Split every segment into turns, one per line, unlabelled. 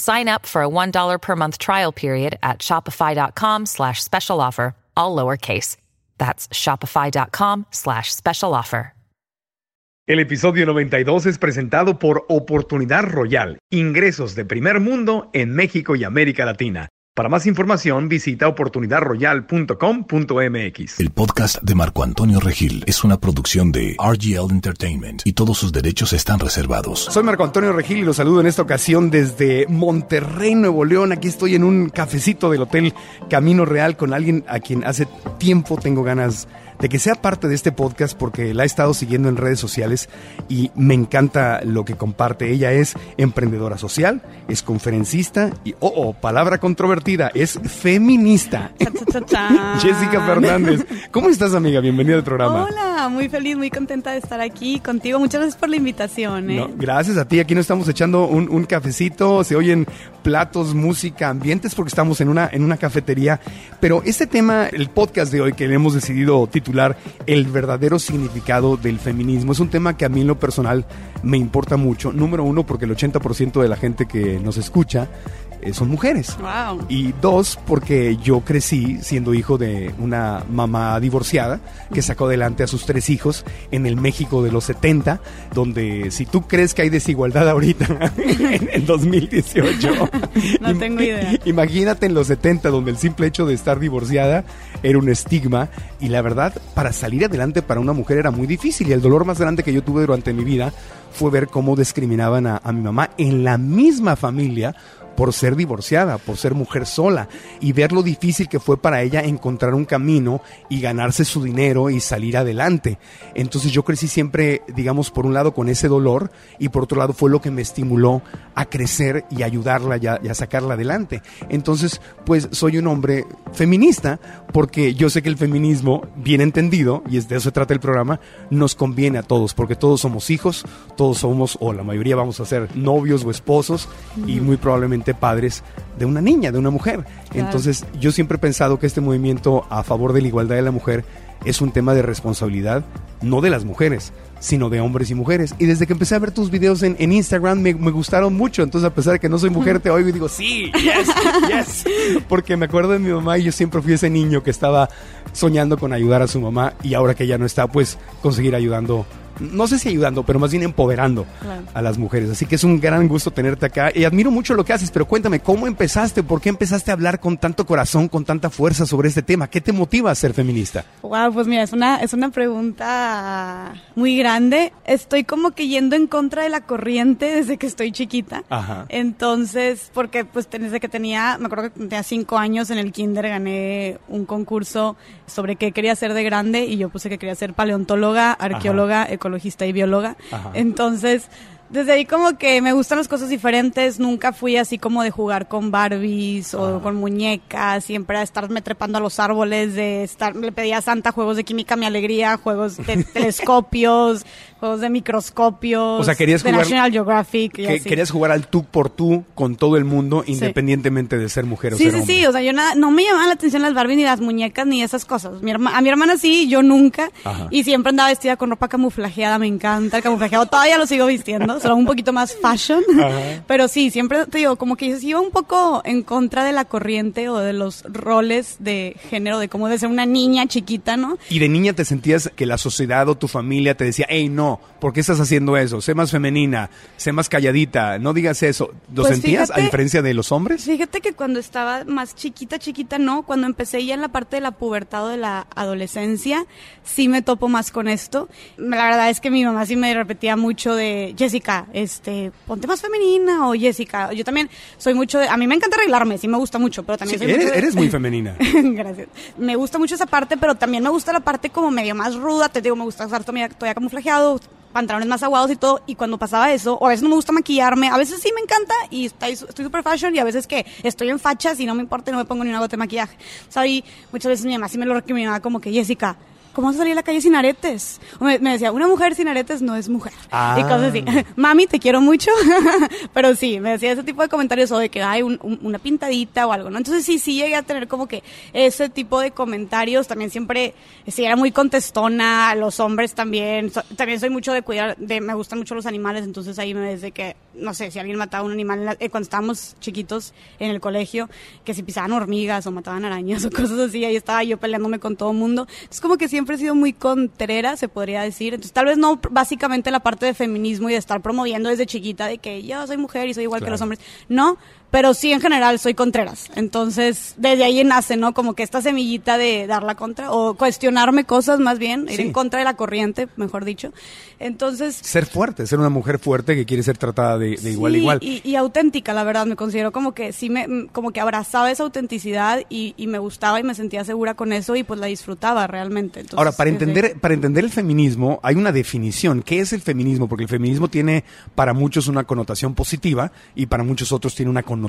Sign up for a $1 per month trial period at shopify.com slash special offer, all lowercase. That's shopify.com slash special offer.
El episodio 92 es presentado por Oportunidad Royal, ingresos de primer mundo en México y América Latina. Para más información visita oportunidadroyal.com.mx.
El podcast de Marco Antonio Regil es una producción de RGL Entertainment y todos sus derechos están reservados.
Soy Marco Antonio Regil y los saludo en esta ocasión desde Monterrey, Nuevo León. Aquí estoy en un cafecito del Hotel Camino Real con alguien a quien hace tiempo tengo ganas de que sea parte de este podcast porque la he estado siguiendo en redes sociales y me encanta lo que comparte. Ella es emprendedora social, es conferencista y, oh, oh palabra controvertida, es feminista. Jessica Fernández. ¿Cómo estás, amiga? Bienvenida al programa.
Hola, muy feliz, muy contenta de estar aquí contigo. Muchas gracias por la invitación. ¿eh?
gracias a ti. Aquí nos estamos echando un, un, cafecito, se oyen platos, música, ambientes porque estamos en una, en una cafetería. Pero este tema, el podcast de hoy que le hemos decidido titular, el verdadero significado del feminismo. Es un tema que a mí en lo personal me importa mucho. Número uno, porque el 80% de la gente que nos escucha eh, son mujeres. Y dos, porque yo crecí siendo hijo de una mamá divorciada que sacó adelante a sus tres hijos en el México de los 70, donde si tú crees que hay desigualdad ahorita en, 2018,
no tengo idea.
Imagínate en los 70, donde el simple hecho de estar divorciada era un estigma y la verdad, para salir adelante para una mujer era muy difícil y el dolor más grande que yo tuve durante mi vida fue ver cómo discriminaban a mi mamá en la misma familia por ser divorciada, por ser mujer sola y ver lo difícil que fue para ella encontrar un camino y ganarse su dinero y salir adelante. Entonces yo crecí siempre, digamos, por un lado con ese dolor y por otro lado fue lo que me estimuló a crecer y ayudarla y a, sacarla adelante. Entonces, pues soy un hombre feminista porque yo sé que el feminismo, bien entendido, y de eso se trata el programa, nos conviene a todos porque todos somos hijos, todos somos, o la mayoría vamos a ser novios o esposos y muy probablemente padres de una niña, de una mujer. Entonces yo siempre he pensado que este movimiento a favor de la igualdad de la mujer es un tema de responsabilidad, no de las mujeres, sino de hombres y mujeres. Y desde que empecé a ver tus videos en, Instagram me, gustaron mucho. Entonces, a pesar de que no soy mujer, te oigo y digo, sí, yes, yes. Porque me acuerdo de mi mamá y yo siempre fui ese niño que estaba soñando con ayudar a su mamá y ahora que ya no está, pues conseguir ayudando no sé si ayudando, pero más bien empoderando a las mujeres. Así que es un gran gusto tenerte acá y admiro mucho lo que haces, pero cuéntame, ¿cómo empezaste? ¿Por qué empezaste a hablar con tanto corazón, con tanta fuerza sobre este tema? ¿Qué te motiva a ser feminista?
Wow, pues mira, es una, es una pregunta muy grande. Estoy como que yendo en contra de la corriente desde que estoy chiquita. Ajá. Entonces, porque pues desde que tenía, me acuerdo que tenía cinco años en el kinder gané un concurso sobre qué quería ser de grande y yo puse que quería ser paleontóloga, arqueóloga, ecologista y bióloga. Entonces, desde ahí como que me gustan las cosas diferentes, nunca fui así como de jugar con Barbies o con muñecas, siempre a estarme trepando a los árboles, de estar, le pedía a Santa juegos de química, mi alegría, juegos de telescopios, juegos de microscopios,
o sea, querías
de
jugar,
National Geographic.
Querías jugar al tú por tú con todo el mundo, independientemente de ser mujer o
sí,
ser
sí,
hombre.
Sí, sí, o sea, yo nada, no me llamaban la atención las Barbies ni las muñecas ni esas cosas. Mi a mi hermana sí, yo nunca. Y siempre andaba vestida con ropa camuflajeada, me encanta el camuflajeado. Todavía lo sigo vistiendo, un poquito más fashion. Pero sí, siempre te digo, como que iba un poco en contra de la corriente o de los roles de género, de cómo debe ser una niña chiquita, ¿no?
Y de niña te sentías que la sociedad o tu familia te decía, hey, no, ¿por qué estás haciendo eso? Sé más femenina, sé más calladita, no digas eso. ¿Lo
Pues
sentías
fíjate-
a diferencia de los hombres?
Fíjate que cuando estaba más chiquita, chiquita, no. Cuando empecé ya en la parte de la pubertad o de la adolescencia, sí me topo más con esto. La verdad es que mi mamá sí me repetía mucho de Jessica, este, ponte más femenina o Jessica. Yo también soy mucho de, a mí me encanta arreglarme, sí me gusta mucho, pero también
Sí,
soy
eres,
mucho de-
eres muy femenina.
Gracias. Me gusta mucho esa parte, pero también me gusta la parte como medio más ruda. Te digo, me gusta usar todavía, todavía camuflajeado, pantalones más aguados y todo. Y cuando pasaba eso, o a veces no me gusta maquillarme, a veces sí me encanta y estoy estoy super fashion y a veces que estoy en fachas y no me importa y no me pongo ni una gota de maquillaje. O sea, y muchas veces mi mamá sí me lo recriminaba como que, Jessica, ¿Cómo vas a salir a la calle sin aretes? O me, me decía, una mujer sin aretes no es mujer.
Ah.
Y cosas así. Mami, te quiero mucho. Pero sí, me decía ese tipo de comentarios o de que hay un- un- una pintadita o algo, ¿no? Entonces sí, sí llegué a tener como que ese tipo de comentarios. También siempre, sí, era muy contestona. Los hombres también. So- también soy mucho de cuidar, de, me gustan mucho los animales. Entonces ahí me desde que, no sé, si alguien mataba un animal la- eh, cuando estábamos chiquitos en el colegio, que si pisaban hormigas o mataban arañas o cosas así, ahí estaba yo peleándome con todo el mundo. Es como que siempre he sido muy contrera, se podría decir. Entonces, tal vez no básicamente la parte de feminismo y de estar promoviendo desde chiquita de que yo soy mujer y soy igual que los hombres. No, pero sí en general soy contreras. Entonces, desde ahí nace, ¿no? Como que esta semillita de dar la contra o cuestionarme cosas más bien, ir
Sí.
en contra de la corriente, mejor dicho. Entonces,
Ser fuerte, ser una mujer fuerte que quiere ser tratada de, de igual a
Sí,
igual.
Y, y auténtica, la verdad, me considero como que sí me, mm, como que abrazaba esa autenticidad y, y me gustaba y me sentía segura con eso y pues la disfrutaba realmente. Entonces,
Ahora, para entender, para entender el feminismo, hay una definición. ¿Qué es el feminismo? Porque el feminismo tiene para muchos una connotación positiva y para muchos otros tiene una connotación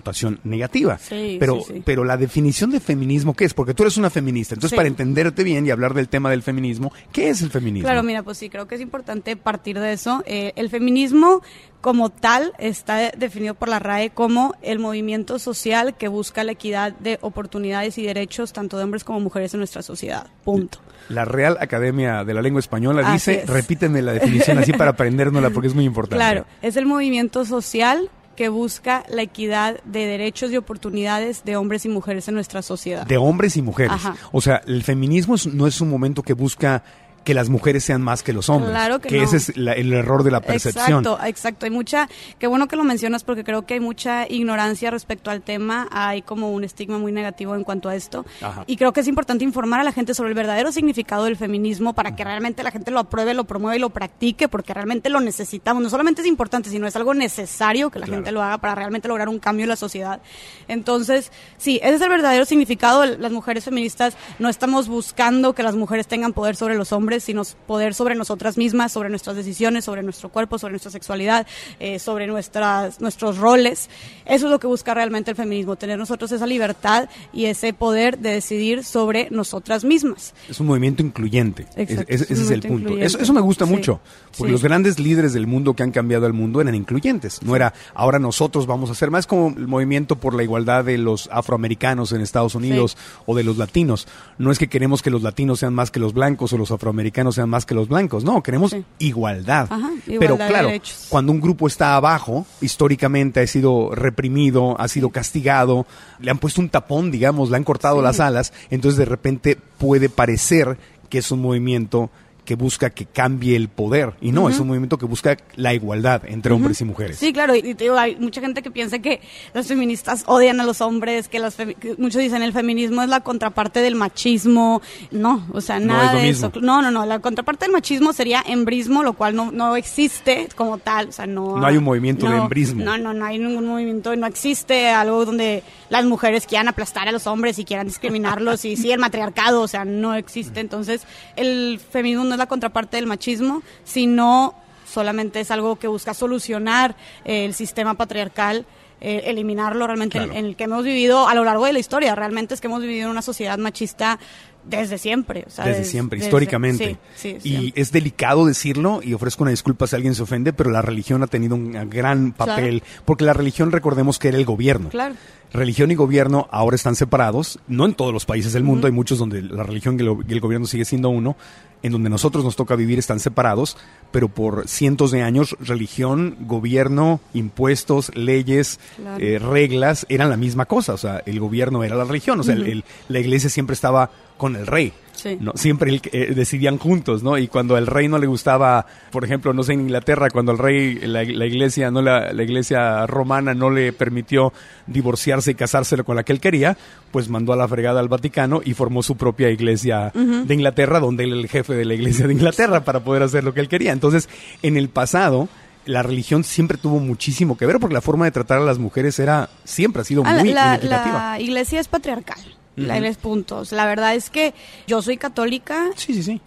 negativa.
Sí,
pero,
sí, sí.
pero la definición de feminismo, ¿qué es? Porque tú eres una feminista. Entonces, para entenderte bien y hablar del tema del feminismo, ¿qué es el feminismo?
Claro, mira, pues sí, creo que es importante partir de eso. Eh, el feminismo como tal está definido por la RAE como el movimiento social que busca la equidad de oportunidades y derechos tanto de hombres como mujeres en nuestra sociedad. Punto.
La Real Academia de la Lengua Española
Así
dice,
es.
repíteme la definición así para aprendérnosla porque es muy importante.
Claro, es el movimiento social que busca la equidad de derechos y oportunidades de hombres y mujeres en nuestra sociedad.
De hombres y mujeres.
Ajá.
O sea, el feminismo no es un momento que busca que las mujeres sean más que los hombres.
Claro que no.
ese es la- el error de la percepción.
Exacto, exacto. Hay mucha, qué bueno que lo mencionas porque creo que hay mucha ignorancia respecto al tema. Hay como un estigma muy negativo en cuanto a esto.
Ajá.
Y creo que es importante informar a la gente sobre el verdadero significado del feminismo para que realmente la gente lo apruebe, lo promueva y lo practique porque realmente lo necesitamos. No solamente es importante, sino es algo necesario que la
Claro.
gente lo haga para realmente lograr un cambio en la sociedad. Entonces, sí, ese es el verdadero significado. Las mujeres feministas no estamos buscando que las mujeres tengan poder sobre los hombres, sino poder sobre nosotras mismas, sobre nuestras decisiones, sobre nuestro cuerpo, sobre nuestra sexualidad, eh, sobre nuestras, nuestros roles. Eso es lo que busca realmente el feminismo, tener nosotros esa libertad y ese poder de decidir sobre nosotras mismas.
Es un movimiento incluyente.
Exacto,
Es-
es un
ese es el punto. Eso, eso me gusta
Sí,
mucho. Porque
sí.
los grandes líderes del mundo que han cambiado el mundo eran incluyentes. No era ahora nosotros vamos a hacer más como el movimiento por la igualdad de los afroamericanos en Estados Unidos o de los latinos. No es que queremos que los latinos sean más que los blancos o los afroamericanos sean más que los blancos. No, queremos
Sí.
igualdad.
Ajá,
Pero
igualdad
claro, cuando un grupo está abajo, históricamente ha sido reprimido, ha sido castigado, le han puesto un tapón, digamos, le han cortado
Sí.
las alas, entonces de repente puede parecer que es un movimiento que busca que cambie el poder. Y no, es un movimiento que busca la igualdad entre hombres y mujeres.
Sí, claro, y, te digo, hay mucha gente que piensa que las feministas odian a los hombres, que, las que muchos dicen el feminismo es la contraparte del machismo. No, o sea,
No
nada
es lo
de
mismo.
eso. No, no, no, la contraparte del machismo sería embrismo, lo cual no, no existe como tal. O sea, no,
No hay un movimiento de
no,
embrismo.
No, no, no hay ningún movimiento, no existe algo donde las mujeres quieran aplastar a los hombres y quieran discriminarlos y sí, el matriarcado, o sea, no existe. Entonces, el feminismo no es la contraparte del machismo, sino solamente es algo que busca solucionar eh, el sistema patriarcal. Eh, eliminarlo realmente en, el que hemos vivido a lo largo de la historia. Realmente es que hemos vivido en una sociedad machista desde siempre.
desde siempre, históricamente. y es delicado decirlo y ofrezco una disculpa si alguien se ofende, pero la religión ha tenido un gran papel, porque la religión recordemos que era el gobierno.
Claro
religión y gobierno ahora están separados, no en todos los países del mundo, hay muchos donde la religión y el gobierno sigue siendo uno, en donde nosotros nos toca vivir están separados, pero por cientos de años religión, gobierno, impuestos, leyes, eh, reglas eran la misma cosa, o sea, el gobierno era la religión, o sea, la iglesia siempre estaba con el rey. ¿no? Siempre eh, decidían juntos, ¿no? Y cuando al rey no le gustaba, por ejemplo, no sé, en Inglaterra, cuando el rey, la, iglesia, no la, iglesia romana no le permitió divorciarse y casárselo con la que él quería, pues mandó a la fregada al Vaticano y formó su propia iglesia de Inglaterra, donde él era el jefe de la iglesia de Inglaterra para poder hacer lo que él quería. Entonces, en el pasado, la religión siempre tuvo muchísimo que ver porque la forma de tratar a las mujeres era siempre ha sido muy
la, La iglesia es patriarcal la puntos. La verdad es que yo soy católica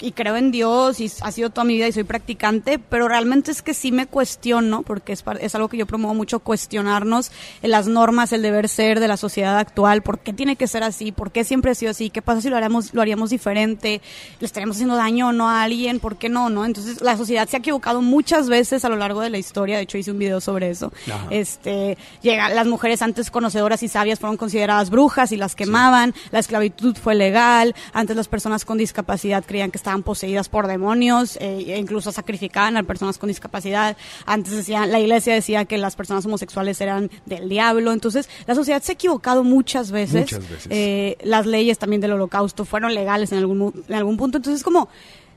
y creo en Dios y ha sido toda mi vida y soy practicante, pero realmente es que sí me cuestiono, porque es, es algo que yo promuevo mucho, cuestionarnos en las normas, el deber ser de la sociedad actual, por qué tiene que ser así, por qué siempre ha sido así, qué pasa si lo haríamos, lo haríamos diferente, le estaríamos haciendo daño o no a alguien, por qué no, ¿no? Entonces la sociedad se ha equivocado muchas veces a lo largo de la historia, de hecho hice un video sobre eso. Este, llega, las mujeres antes conocedoras y sabias fueron consideradas brujas y las quemaban la esclavitud fue legal, antes las personas con discapacidad creían que estaban poseídas por demonios eh, e incluso sacrificaban a personas con discapacidad, antes decían, la iglesia decía que las personas homosexuales eran del diablo, entonces la sociedad se ha equivocado muchas veces,
muchas veces.
Eh, las leyes también del holocausto fueron legales en algún, en algún punto, entonces como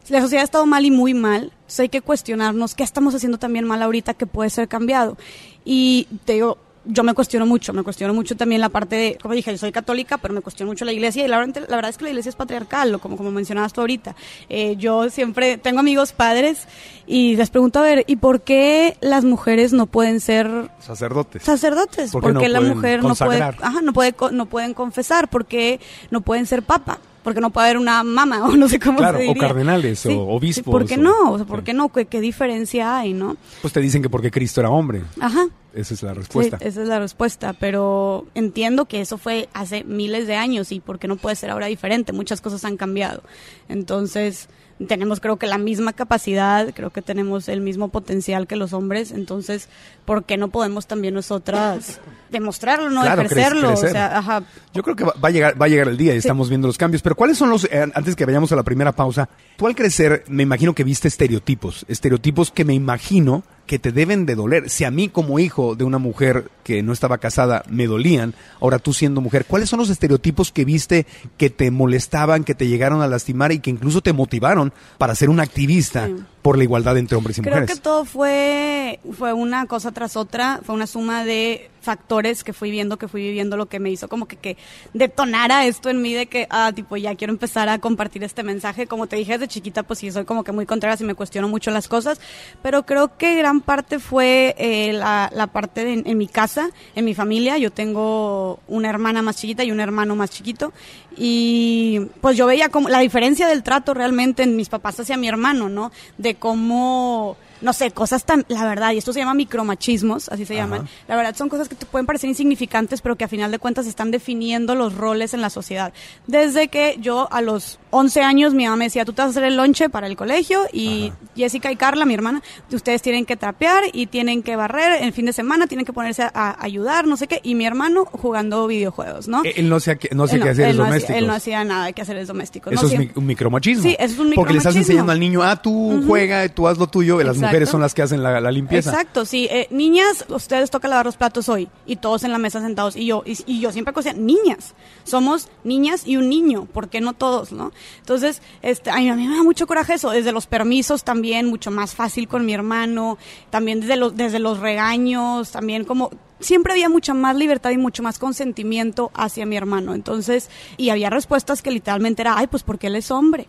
la sociedad ha estado mal y muy mal, entonces hay que cuestionarnos qué estamos haciendo también mal ahorita que puede ser cambiado. Y te digo, yo me cuestiono mucho, me cuestiono mucho también la parte de, como dije, yo soy católica, pero me cuestiono mucho la iglesia y la verdad, la verdad es que la iglesia es patriarcal, como, como mencionabas tú ahorita. Eh, yo siempre tengo amigos padres y les pregunto, a ver, ¿y por qué las mujeres no pueden ser
sacerdotes?
Sacerdotes, ¿por, qué la mujer no puede, ajá, no puede, no pueden confesar? ¿Por qué no pueden ser papa? Porque no puede haber una mama o no sé cómo se diría.
o cardenales o obispos.
¿Por qué no? O sea, ¿Por qué no? ¿Qué, ¿Qué, diferencia hay, no?
Pues te dicen que porque Cristo era hombre.
Ajá.
Esa es la respuesta.
esa es la respuesta, pero entiendo que eso fue hace miles de años y porque no puede ser ahora diferente. Muchas cosas han cambiado. Entonces, tenemos creo que la misma capacidad, creo que tenemos el mismo potencial que los hombres, entonces, ¿por qué no podemos también nosotras demostrarlo, no ejercerlo? O sea, ajá.
Yo creo que va, a llegar va a llegar el día y estamos viendo los cambios, pero ¿cuáles son los eh, antes que vayamos a la primera pausa? Tú al crecer, me imagino que viste estereotipos, estereotipos que me imagino que te deben de doler. Si a mí como hijo de una mujer que no estaba casada me dolían, ahora tú siendo mujer, ¿cuáles son los estereotipos que viste que te molestaban, que te llegaron a lastimar y que incluso te motivaron para ser una activista por la igualdad entre hombres y mujeres?
Creo que todo fue, fue una cosa tras otra, fue una suma de factores que fui viendo, que fui viviendo, lo que me hizo como que, que detonara esto en mí de que, ah, tipo, ya quiero empezar a compartir este mensaje. Como te dije desde chiquita, pues sí, soy como que muy contraria y me cuestiono mucho las cosas, pero creo que gran parte fue eh, la, la, parte de, en mi casa, en mi familia. Yo tengo una hermana más chiquita y un hermano más chiquito y pues yo veía como la diferencia del trato realmente en mis papás hacia mi hermano, ¿no? De cómo no sé, cosas tan, la verdad, y esto se llama micromachismos, así se llaman, la verdad son cosas que te pueden parecer insignificantes, pero que a final de cuentas están definiendo los roles en la sociedad. Desde que yo a los 11 años mi mamá me decía, tú te vas a hacer el lonche para el colegio y Jessica y Carla, mi hermana, ustedes tienen que trapear y tienen que barrer el fin de semana, tienen que ponerse a, ayudar, no sé qué, y mi hermano jugando videojuegos, ¿no?
Él no hacía, no sé qué hacer
él
domésticos.
él no hacía nada que hacer el domésticos.
Eso es un micromachismo.
Sí, eso es un micromachismo.
Porque le estás enseñando al niño, ah, tú juega, tú haz lo tuyo, las mujeres son las que hacen la, limpieza.
Exacto, sí. Eh, niñas, ustedes toca lavar los platos hoy y todos en la mesa sentados y yo, y, yo siempre decía, niñas, somos niñas y un niño, ¿por qué no todos, no? Entonces, este, a mí me da mucho coraje eso, desde los permisos también, mucho más fácil con mi hermano, también desde los, desde los regaños, también como siempre había mucha más libertad y mucho más consentimiento hacia mi hermano. Entonces, y había respuestas que literalmente era, ay, pues porque él es hombre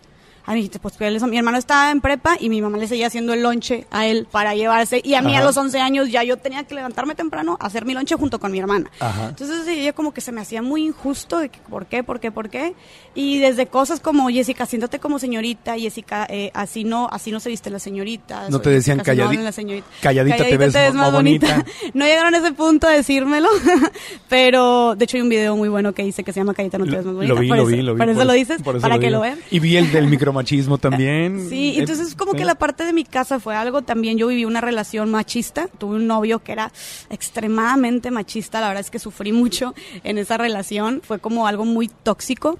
a mí, pues mi hermano estaba en prepa y mi mamá le seguía haciendo el lonche a él para llevarse. Y a mí a los 11 años ya yo tenía que levantarme temprano a hacer mi lonche junto con mi hermana. Entonces ella como que se me hacía muy injusto de que, por qué, por qué, por qué. Y desde cosas como, Jessica, siéntate como señorita, Jessica, eh, así no así no se viste la señorita.
No te decían calladita, calladita, te ves, más, bonita.
no llegaron a ese punto a decírmelo, pero de hecho hay un video muy bueno que dice que se llama Calladita no te ves más bonita.
Lo vi, lo vi, lo vi.
Por eso lo dices, para que lo vean.
Y vi el del micromachismo también.
Sí, entonces como que la parte de mi casa fue algo también, yo viví una relación machista, tuve un novio que era extremadamente machista, la verdad es que sufrí mucho en esa relación, fue como algo muy tóxico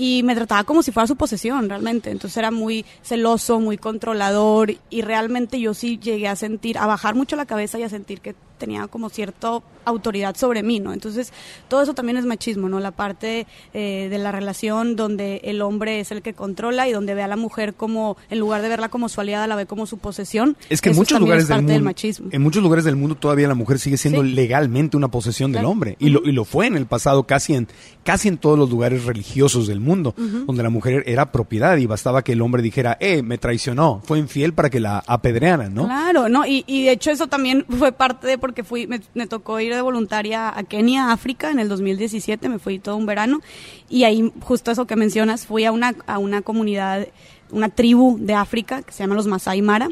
y me trataba como si fuera su posesión realmente, entonces era muy celoso, muy controlador y realmente yo sí llegué a sentir, a bajar mucho la cabeza y a sentir que tenía como cierta autoridad sobre mí, ¿no? Entonces, todo eso también es machismo, ¿no? La parte eh, de la relación donde el hombre es el que controla y donde ve a la mujer como, en lugar de verla como su aliada, la ve como su posesión.
Es que en muchos lugares del mundo, en muchos lugares del mundo todavía la mujer sigue siendo legalmente una posesión del hombre y lo, y lo fue en el pasado casi en casi en todos los lugares religiosos del mundo, donde la mujer era propiedad y bastaba que el hombre dijera, eh, me traicionó, fue infiel para que la apedrearan, ¿no?
Claro, no, y, y de hecho eso también fue parte de porque fui, me, tocó ir de voluntaria a Kenia, África, en el 2017, me fui todo un verano, y ahí, justo eso que mencionas, fui a una, a una comunidad, una tribu de África, que se llama los Masai Mara,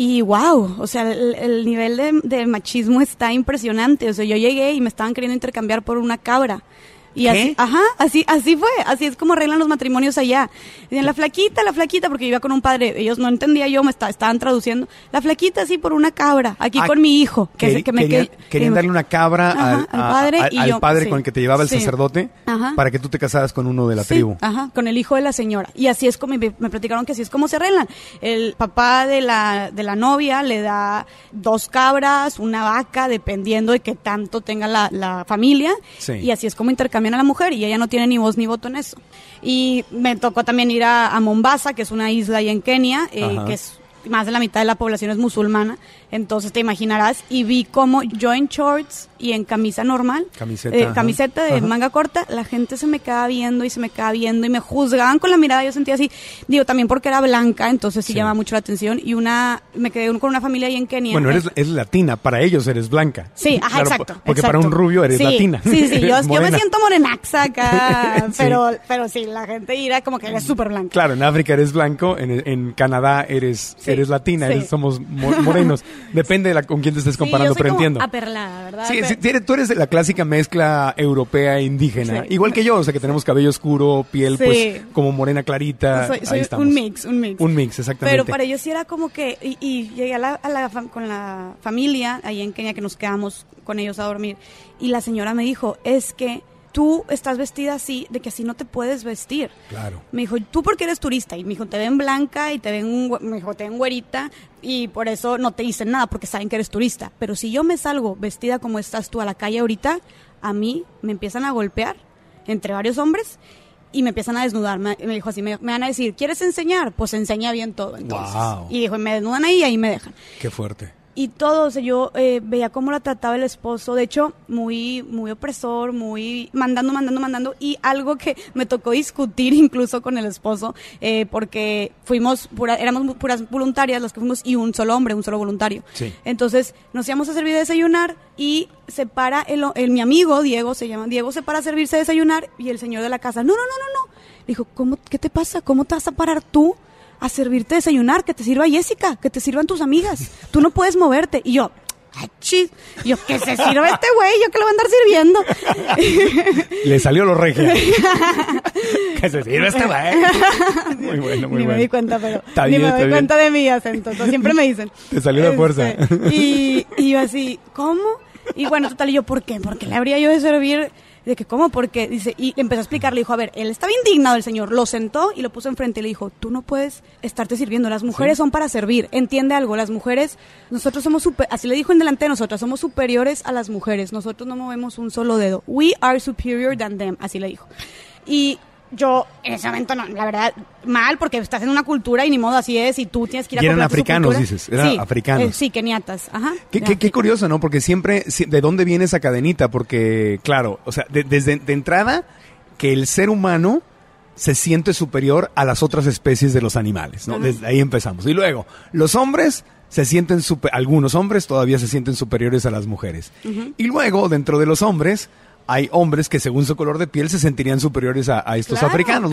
y wow, o sea, el, nivel de, de, machismo está impresionante. O sea, yo llegué y me estaban queriendo intercambiar por una cabra. Y así, ajá, así, así fue, así es como arreglan los matrimonios allá. Dicen, la flaquita, la flaquita, porque yo iba con un padre, ellos no entendía yo, me estaban traduciendo, la flaquita así por una cabra, aquí ah, con mi hijo.
Que, que me, querían, darle una cabra al, padre, al padre con el que te llevaba el sacerdote para que tú te casaras con uno de la tribu.
Ajá, con el hijo de la señora. Y así es como, me, platicaron que así es como se arreglan. El papá de la, de la novia le da dos cabras, una vaca, dependiendo de qué tanto tenga la, la familia. Y así es como intercambian a la mujer y ella no tiene ni voz ni voto en eso. Y me tocó también ir a, Mombasa, que es una isla ahí en Kenia, eh, que es más de la mitad de la población es musulmana, entonces te imaginarás, y vi como yo en shorts y en camisa normal,
camiseta,
eh, camiseta de manga corta, la gente se me quedaba viendo y se me quedaba viendo y me juzgaban con la mirada, yo sentía así, digo, también porque era blanca, entonces sí, llama mucho la atención, y una, me quedé con una familia ahí en Kenia.
Bueno, eres, es latina, para ellos eres blanca.
Sí, ajá, exacto.
Porque para un rubio eres latina.
Sí, sí, yo, me siento morenaxa acá, pero, pero sí, la gente irá como que eres súper blanca.
Claro, en África eres blanco, en, en Canadá eres, eres latina, somos morenos. Depende de la, con quién te estés comparando, pero entiendo.
Aperlada, ¿verdad?
Sí, tú eres de la clásica mezcla europea e indígena. Igual que yo, o sea, que tenemos cabello oscuro, piel pues como morena clarita.
Soy, un mix, un mix.
Un mix, exactamente.
Pero para ellos sí era como que, y, llegué a la, con la familia ahí en Kenia que nos quedamos con ellos a dormir. Y la señora me dijo, es que tú estás vestida así, de que así no te puedes vestir.
Claro.
Me dijo, ¿tú por qué eres turista? Y me dijo, te ven blanca y te ven, me dijo, te ven güerita y por eso no te dicen nada porque saben que eres turista. Pero si yo me salgo vestida como estás tú a la calle ahorita, a mí me empiezan a golpear entre varios hombres y me empiezan a desnudar. Me, dijo así, me, van a decir, ¿quieres enseñar? Pues enseña bien todo. Entonces. Y dijo, me desnudan ahí y ahí me dejan.
Qué fuerte
y todo, o sea, yo eh, veía cómo la trataba el esposo, de hecho, muy, muy opresor, muy mandando, mandando, mandando, y algo que me tocó discutir incluso con el esposo, eh, porque fuimos, pura, éramos puras voluntarias las que fuimos, y un solo hombre, un solo voluntario. Entonces, nos íbamos a servir de desayunar, y se para el, el, mi amigo, Diego, se llama, Diego se para a servirse de desayunar, y el señor de la casa, no, no, no, no, no. Dijo, ¿cómo, qué te pasa? ¿Cómo te vas a parar tú? A servirte desayunar, que te sirva Jessica, que te sirvan tus amigas. Tú no puedes moverte. Y yo, chis. yo, que se sirva este güey, yo que lo voy a andar sirviendo.
Le salió lo regio. que se sirva este güey. Muy bueno, muy
ni
bueno.
me di cuenta, pero ni me doy cuenta de mi acento. siempre me dicen.
Te salió la fuerza.
Este, y, y yo así, ¿cómo? Y bueno, total, y yo, ¿por qué? Porque le habría yo de servir de que, ¿cómo? Porque, dice, y empezó a explicarle, dijo, a ver, él estaba indignado el señor, lo sentó y lo puso enfrente y le dijo, tú no puedes estarte sirviendo, las mujeres son para servir, entiende algo, las mujeres, nosotros somos, super, así le dijo en delante de nosotras, somos superiores a las mujeres, nosotros no movemos un solo dedo, we are superior than them, así le dijo. Y yo en ese momento, no, la verdad, mal, porque estás en una cultura y ni modo así es, y tú tienes que ir a
Y eran africanos, dices, eran
sí,
africanos.
Eh, sí, keniatas, ajá.
Qué, curioso, ¿no? Porque siempre, ¿de dónde viene esa cadenita? Porque, claro, o sea, desde de entrada, que el ser humano se siente superior a las otras especies de los animales, ¿no? Desde ahí empezamos. Y luego, los hombres se sienten super, algunos hombres todavía se sienten superiores a las mujeres. Y luego, dentro de los hombres, hay hombres que según su color de piel se sentirían superiores a, estos africanos.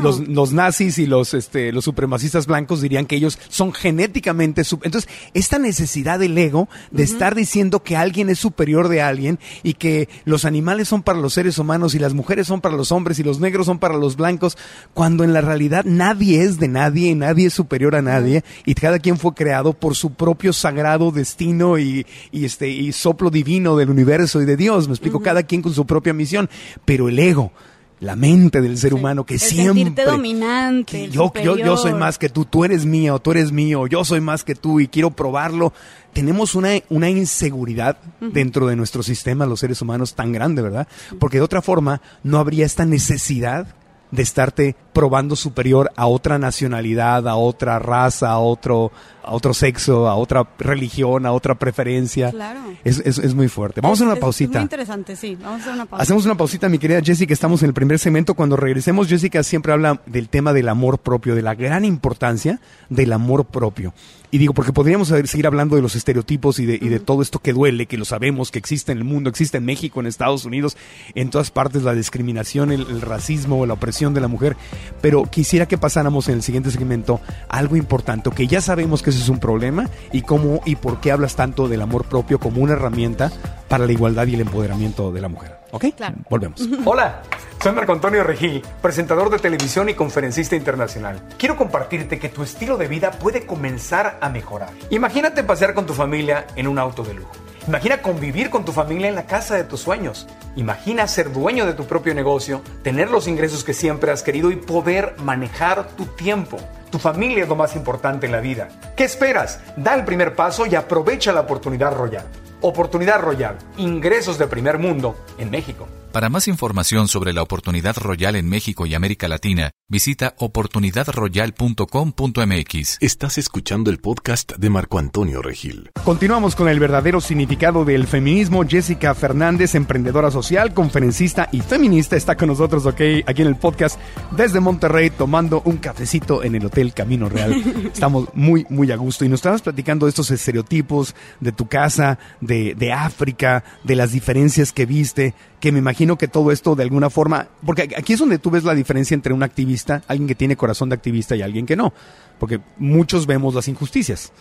Los, los, nazis y los, este, los supremacistas blancos dirían que ellos son genéticamente... Entonces, esta necesidad del ego de estar diciendo que alguien es superior de alguien y que los animales son para los seres humanos y las mujeres son para los hombres y los negros son para los blancos, cuando en la realidad nadie es de nadie, nadie es superior a nadie y cada quien fue creado por su propio sagrado destino y, y este, y soplo divino del universo y de Dios. Me explico, cada quien con su propia misión, pero el ego, la mente del ser humano que siempre
dominante
yo, yo, yo soy más que tú tú eres mío tú eres mío yo soy más que tú y quiero probarlo. Tenemos una, una inseguridad dentro de nuestro sistema los seres humanos tan grande verdad porque de otra forma no habría esta necesidad de estarte probando superior a otra nacionalidad, a otra raza, a otro, a otro sexo, a otra religión, a otra preferencia. Claro. Es, es, muy fuerte. Vamos a una pausita. Es
muy interesante, sí. Vamos a hacer una pausa.
Hacemos una pausita, mi querida Jessica. Estamos en el primer segmento. Cuando regresemos, Jessica siempre habla del tema del amor propio, de la gran importancia del amor propio. Y digo, porque podríamos seguir hablando de los estereotipos y de, y de todo esto que duele, que lo sabemos, que existe en el mundo, existe en México, en Estados Unidos, en todas partes, la discriminación, el, el racismo, la opresión de la mujer. Pero quisiera que pasáramos en el siguiente segmento algo importante, que ya sabemos que ese es un problema y cómo y por qué hablas tanto del amor propio como una herramienta para la igualdad y el empoderamiento de la mujer. ¿Ok? Claro. Volvemos. Hola, soy Marco Antonio Regil, presentador de televisión y conferencista internacional. Quiero compartirte que tu estilo de vida puede comenzar a mejorar. Imagínate pasear con tu familia en un auto de lujo. Imagina convivir con tu familia en la casa de tus sueños. Imagina ser dueño de tu propio negocio, tener los ingresos que siempre has querido y poder manejar tu tiempo. Tu familia es lo más importante en la vida. ¿Qué esperas? Da el primer paso y aprovecha la oportunidad royal. Oportunidad Royal, ingresos de primer mundo en México.
Para más información sobre la Oportunidad Royal en México y América Latina, visita oportunidadroyal.com.mx.
Estás escuchando el podcast de Marco Antonio Regil.
Continuamos con el verdadero significado del feminismo. Jessica Fernández, emprendedora social, conferencista y feminista, está con nosotros aquí en el podcast desde Monterrey tomando un cafecito en el Hotel Camino Real. Estamos muy, muy a gusto y nos estabas platicando de estos estereotipos de tu casa, de, de África, de las diferencias que viste, que me imagino que todo esto de alguna forma, porque aquí es donde tú ves la diferencia entre un activista, alguien que tiene corazón de activista y alguien que no, porque muchos vemos las injusticias.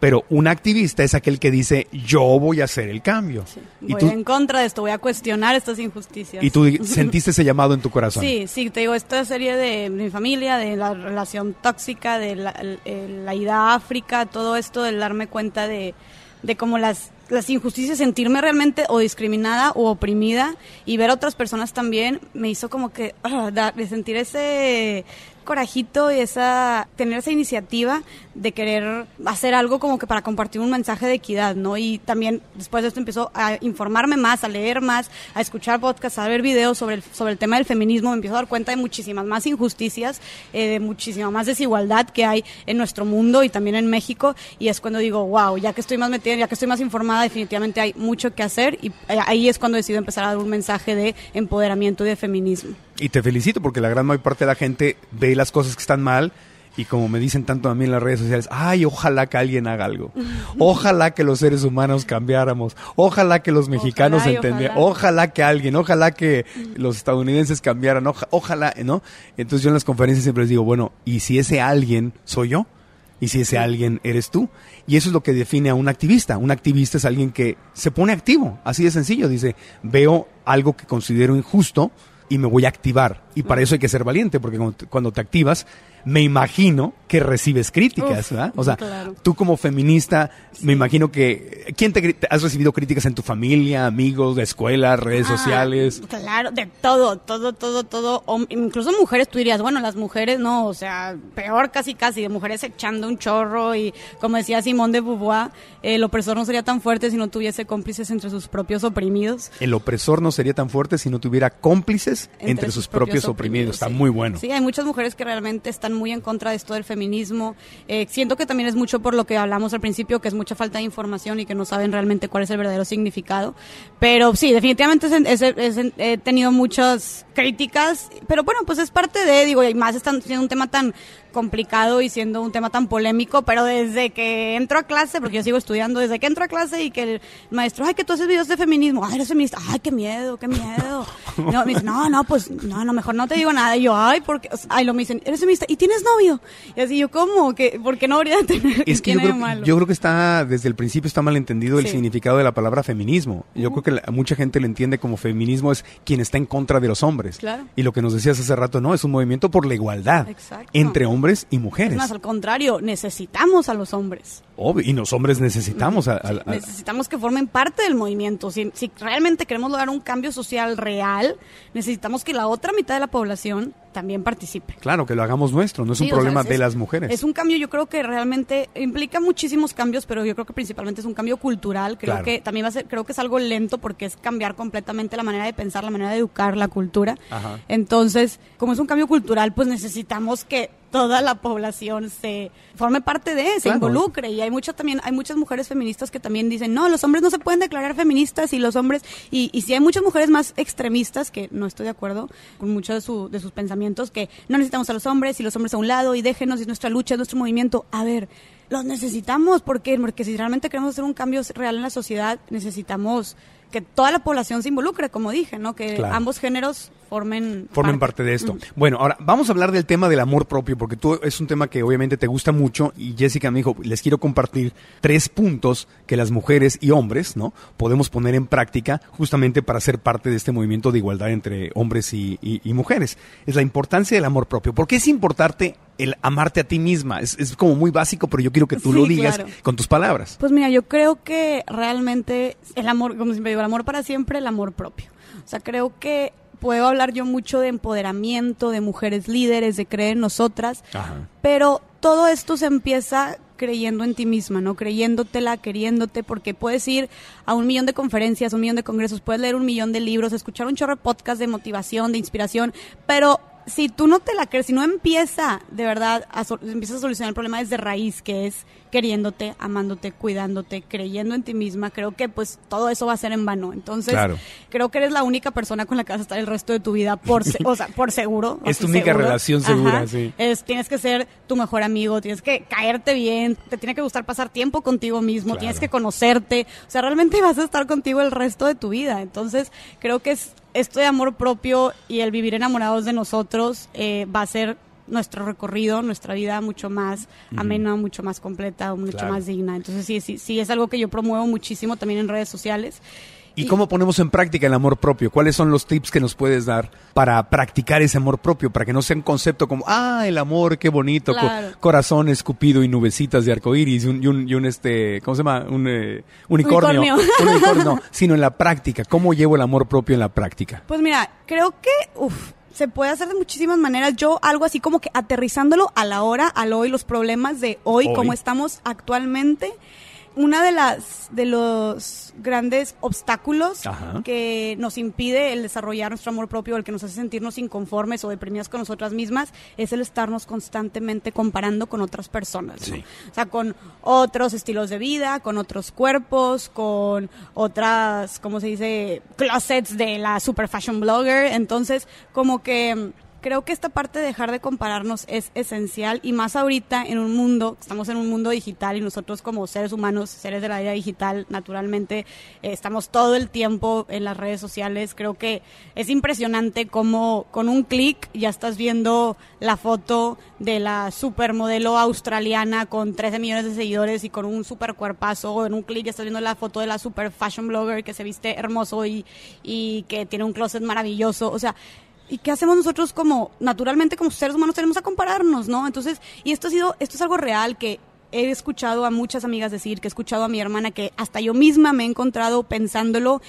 Pero un activista es aquel que dice, yo voy a hacer el cambio.
Y voy en contra de esto, voy a cuestionar estas injusticias.
Y tú sentiste ese llamado en tu corazón.
Sí, sí, te digo, esta serie de mi familia, de la relación tóxica, de la, la ida a África, todo esto del darme cuenta de, de cómo las las injusticias, sentirme realmente o discriminada o oprimida y ver a otras personas también me hizo como que ah, de sentir ese corajito y esa tener esa iniciativa de querer hacer algo como que para compartir un mensaje de equidad, ¿no? Y también después de esto empezó a informarme más, a leer más, a escuchar podcasts, a ver videos sobre el, sobre el tema del feminismo, me empiezo a dar cuenta de muchísimas más injusticias, eh, de muchísima más desigualdad que hay en nuestro mundo y también en México y es cuando digo, wow, ya que estoy más metida, ya que estoy más informada, definitivamente hay mucho que hacer y eh, ahí es cuando decido empezar a dar un mensaje de empoderamiento y de feminismo.
Y te felicito porque la gran mayor parte de la gente ve las cosas que están mal y como me dicen tanto a mí en las redes sociales, ay, ojalá que alguien haga algo. Ojalá que los seres humanos cambiáramos. Ojalá que los mexicanos entendieran. Ojalá. que alguien, ojalá que los estadounidenses cambiaran. ojalá, ¿no? Entonces yo en las conferencias siempre les digo, bueno, ¿y si ese alguien soy yo? ¿Y si ese alguien eres tú? Y eso es lo que define a un activista. Un activista es alguien que se pone activo, así de sencillo. Dice, veo algo que considero injusto, y me voy a activar. Y para eso hay que ser valiente, porque cuando te activas, me imagino que recibes críticas, ¿verdad? O sea, tú como feminista, me imagino que... ¿Quién te has recibido críticas en tu familia, amigos, de escuela, redes ah, sociales?
Claro, de todo, todo, todo, todo. incluso mujeres, tú dirías, bueno, las mujeres no, o sea, peor casi casi, de mujeres echando un chorro y como decía Simón de Beauvoir, el opresor no sería tan fuerte si no tuviese cómplices entre sus propios oprimidos.
El opresor no sería tan fuerte si no tuviera cómplices entre, sus, propios, mujeres, oprimidos. Está muy bueno.
Sí, hay muchas mujeres que realmente están muy en contra de esto del feminismo. Eh, siento que también es mucho por lo que hablamos al principio, que es mucha falta de información y que no saben realmente cuál es el verdadero significado. Pero sí, definitivamente he tenido muchas críticas, pero bueno, pues es parte de, digo, y más están siendo un tema tan complicado y siendo un tema tan polémico, pero desde que entro a clase, porque yo sigo estudiando, desde que entro a clase y que el maestro, ay, que tú haces videos de feminismo, ay, eres feminista, ay, qué miedo, qué miedo. No, me dice, no, no, pues, no, lo mejor no te digo nada. Y yo, ay, porque, ay, lo me dicen, eres feminista, ¿y tienes novio? Y así, yo, ¿cómo? ¿Qué, ¿Por qué no habría de tener?
Es que yo creo, yo creo, que está, desde el principio está mal entendido el significado de la palabra feminismo. Yo creo que mucha gente lo entiende como feminismo es quien está en contra de los hombres.
Claro.
Y lo que nos decías hace rato, no, es un movimiento por la igualdad entre hombres y mujeres. Es
más, al contrario, necesitamos a los hombres.
Obvio, y los hombres necesitamos a,
Necesitamos que formen parte del movimiento. Si, si realmente queremos lograr un cambio social real, necesitamos que la otra mitad de la población también participe.
Claro, que lo hagamos nuestro, no es un problema de las mujeres.
Es un cambio, yo creo que realmente implica muchísimos cambios, pero yo creo que principalmente es un cambio cultural. Creo que también va a ser, creo que es algo lento porque es cambiar completamente la manera de pensar, la manera de educar, la cultura. Entonces, como es un cambio cultural, pues necesitamos que toda la población se forme parte de, se involucre. Y hay muchas también, hay muchas mujeres feministas que también dicen, no, los hombres no se pueden declarar feministas y los hombres, y, y si hay muchas mujeres más extremistas, que no estoy de acuerdo con muchos de, su, de sus pensamientos, que no necesitamos a los hombres y los hombres a un lado y déjenos, es nuestra lucha, es nuestro movimiento. A ver, los necesitamos, ¿por qué? Porque si realmente queremos hacer un cambio real en la sociedad, necesitamos que toda la población se involucre, como dije, ¿no? Que ambos géneros formen,
formen parte. de esto. Bueno, ahora vamos a hablar del tema del amor propio, porque tú es un tema que obviamente te gusta mucho y Jessica me dijo, les quiero compartir tres puntos que las mujeres y hombres, ¿no? Podemos poner en práctica justamente para ser parte de este movimiento de igualdad entre hombres y, mujeres. Es la importancia del amor propio. ¿Por qué es importante el amarte a ti misma? Es, como muy básico, pero yo quiero que tú lo digas con tus palabras.
Pues mira, yo creo que realmente el amor, como siempre digo, el amor para siempre, el amor propio. O sea, creo que puedo hablar yo mucho de empoderamiento, de mujeres líderes, de creer en nosotras, pero todo esto se empieza creyendo en ti misma, ¿no? Creyéndotela, queriéndote, porque puedes ir a un millón de conferencias, un millón de congresos, puedes leer un millón de libros, escuchar un chorro de podcast de motivación, de inspiración, pero si tú no te la crees, si no empieza de verdad, a empiezas a solucionar el problema desde raíz, que es queriéndote, amándote, cuidándote, creyendo en ti misma, creo que pues todo eso va a ser en vano. Entonces, creo que eres la única persona con la que vas a estar el resto de tu vida por, o sea, por seguro.
Es tu única relación segura, sí.
Es, tienes que ser tu mejor amigo, tienes que caerte bien, te tiene que gustar pasar tiempo contigo mismo, tienes que conocerte, o sea, realmente vas a estar contigo el resto de tu vida. Entonces, creo que es esto de amor propio y el vivir enamorados de nosotros eh, va a ser nuestro recorrido, nuestra vida mucho más amena, mucho más completa, mucho más digna. Entonces sí, sí, sí, es algo que yo promuevo muchísimo también en redes sociales.
¿Y, cómo ponemos en práctica el amor propio? ¿Cuáles son los tips que nos puedes dar para practicar ese amor propio? Para que no sea un concepto como, ah, el amor, qué bonito, corazón escupido y nubecitas de arcoíris y un, y un, este, ¿cómo se llama? Un eh, unicornio. unicornio. sino en la práctica. ¿Cómo llevo el amor propio en la práctica?
Pues mira, creo que, uff, se puede hacer de muchísimas maneras. Yo algo así como que aterrizándolo a la hora, al hoy, los problemas de hoy. hoy. como estamos actualmente una de las de los grandes obstáculos que nos impide el desarrollar nuestro amor propio, el que nos hace sentirnos inconformes o deprimidas con nosotras mismas, es el estarnos constantemente comparando con otras personas. O sea, con otros estilos de vida, con otros cuerpos, con otras, ¿cómo se dice? Closets de la super fashion blogger. Entonces, como que creo que esta parte de dejar de compararnos es esencial y más ahorita en un mundo, estamos en un mundo digital y nosotros como seres humanos, seres de la vida digital, naturalmente eh, estamos todo el tiempo en las redes sociales. Creo que es impresionante cómo con un clic ya estás viendo la foto de la supermodelo australiana con 13 millones de seguidores y con un super cuerpazo. En un clic ya estás viendo la foto de la super fashion blogger que se viste hermoso y, y que tiene un closet maravilloso. O sea, ¿Y qué hacemos nosotros como, naturalmente como seres humanos tenemos a compararnos, ¿no? Entonces, y esto ha sido, esto es algo real que he escuchado a muchas amigas decir, que he escuchado a mi hermana, que hasta yo misma me he encontrado pensándolo,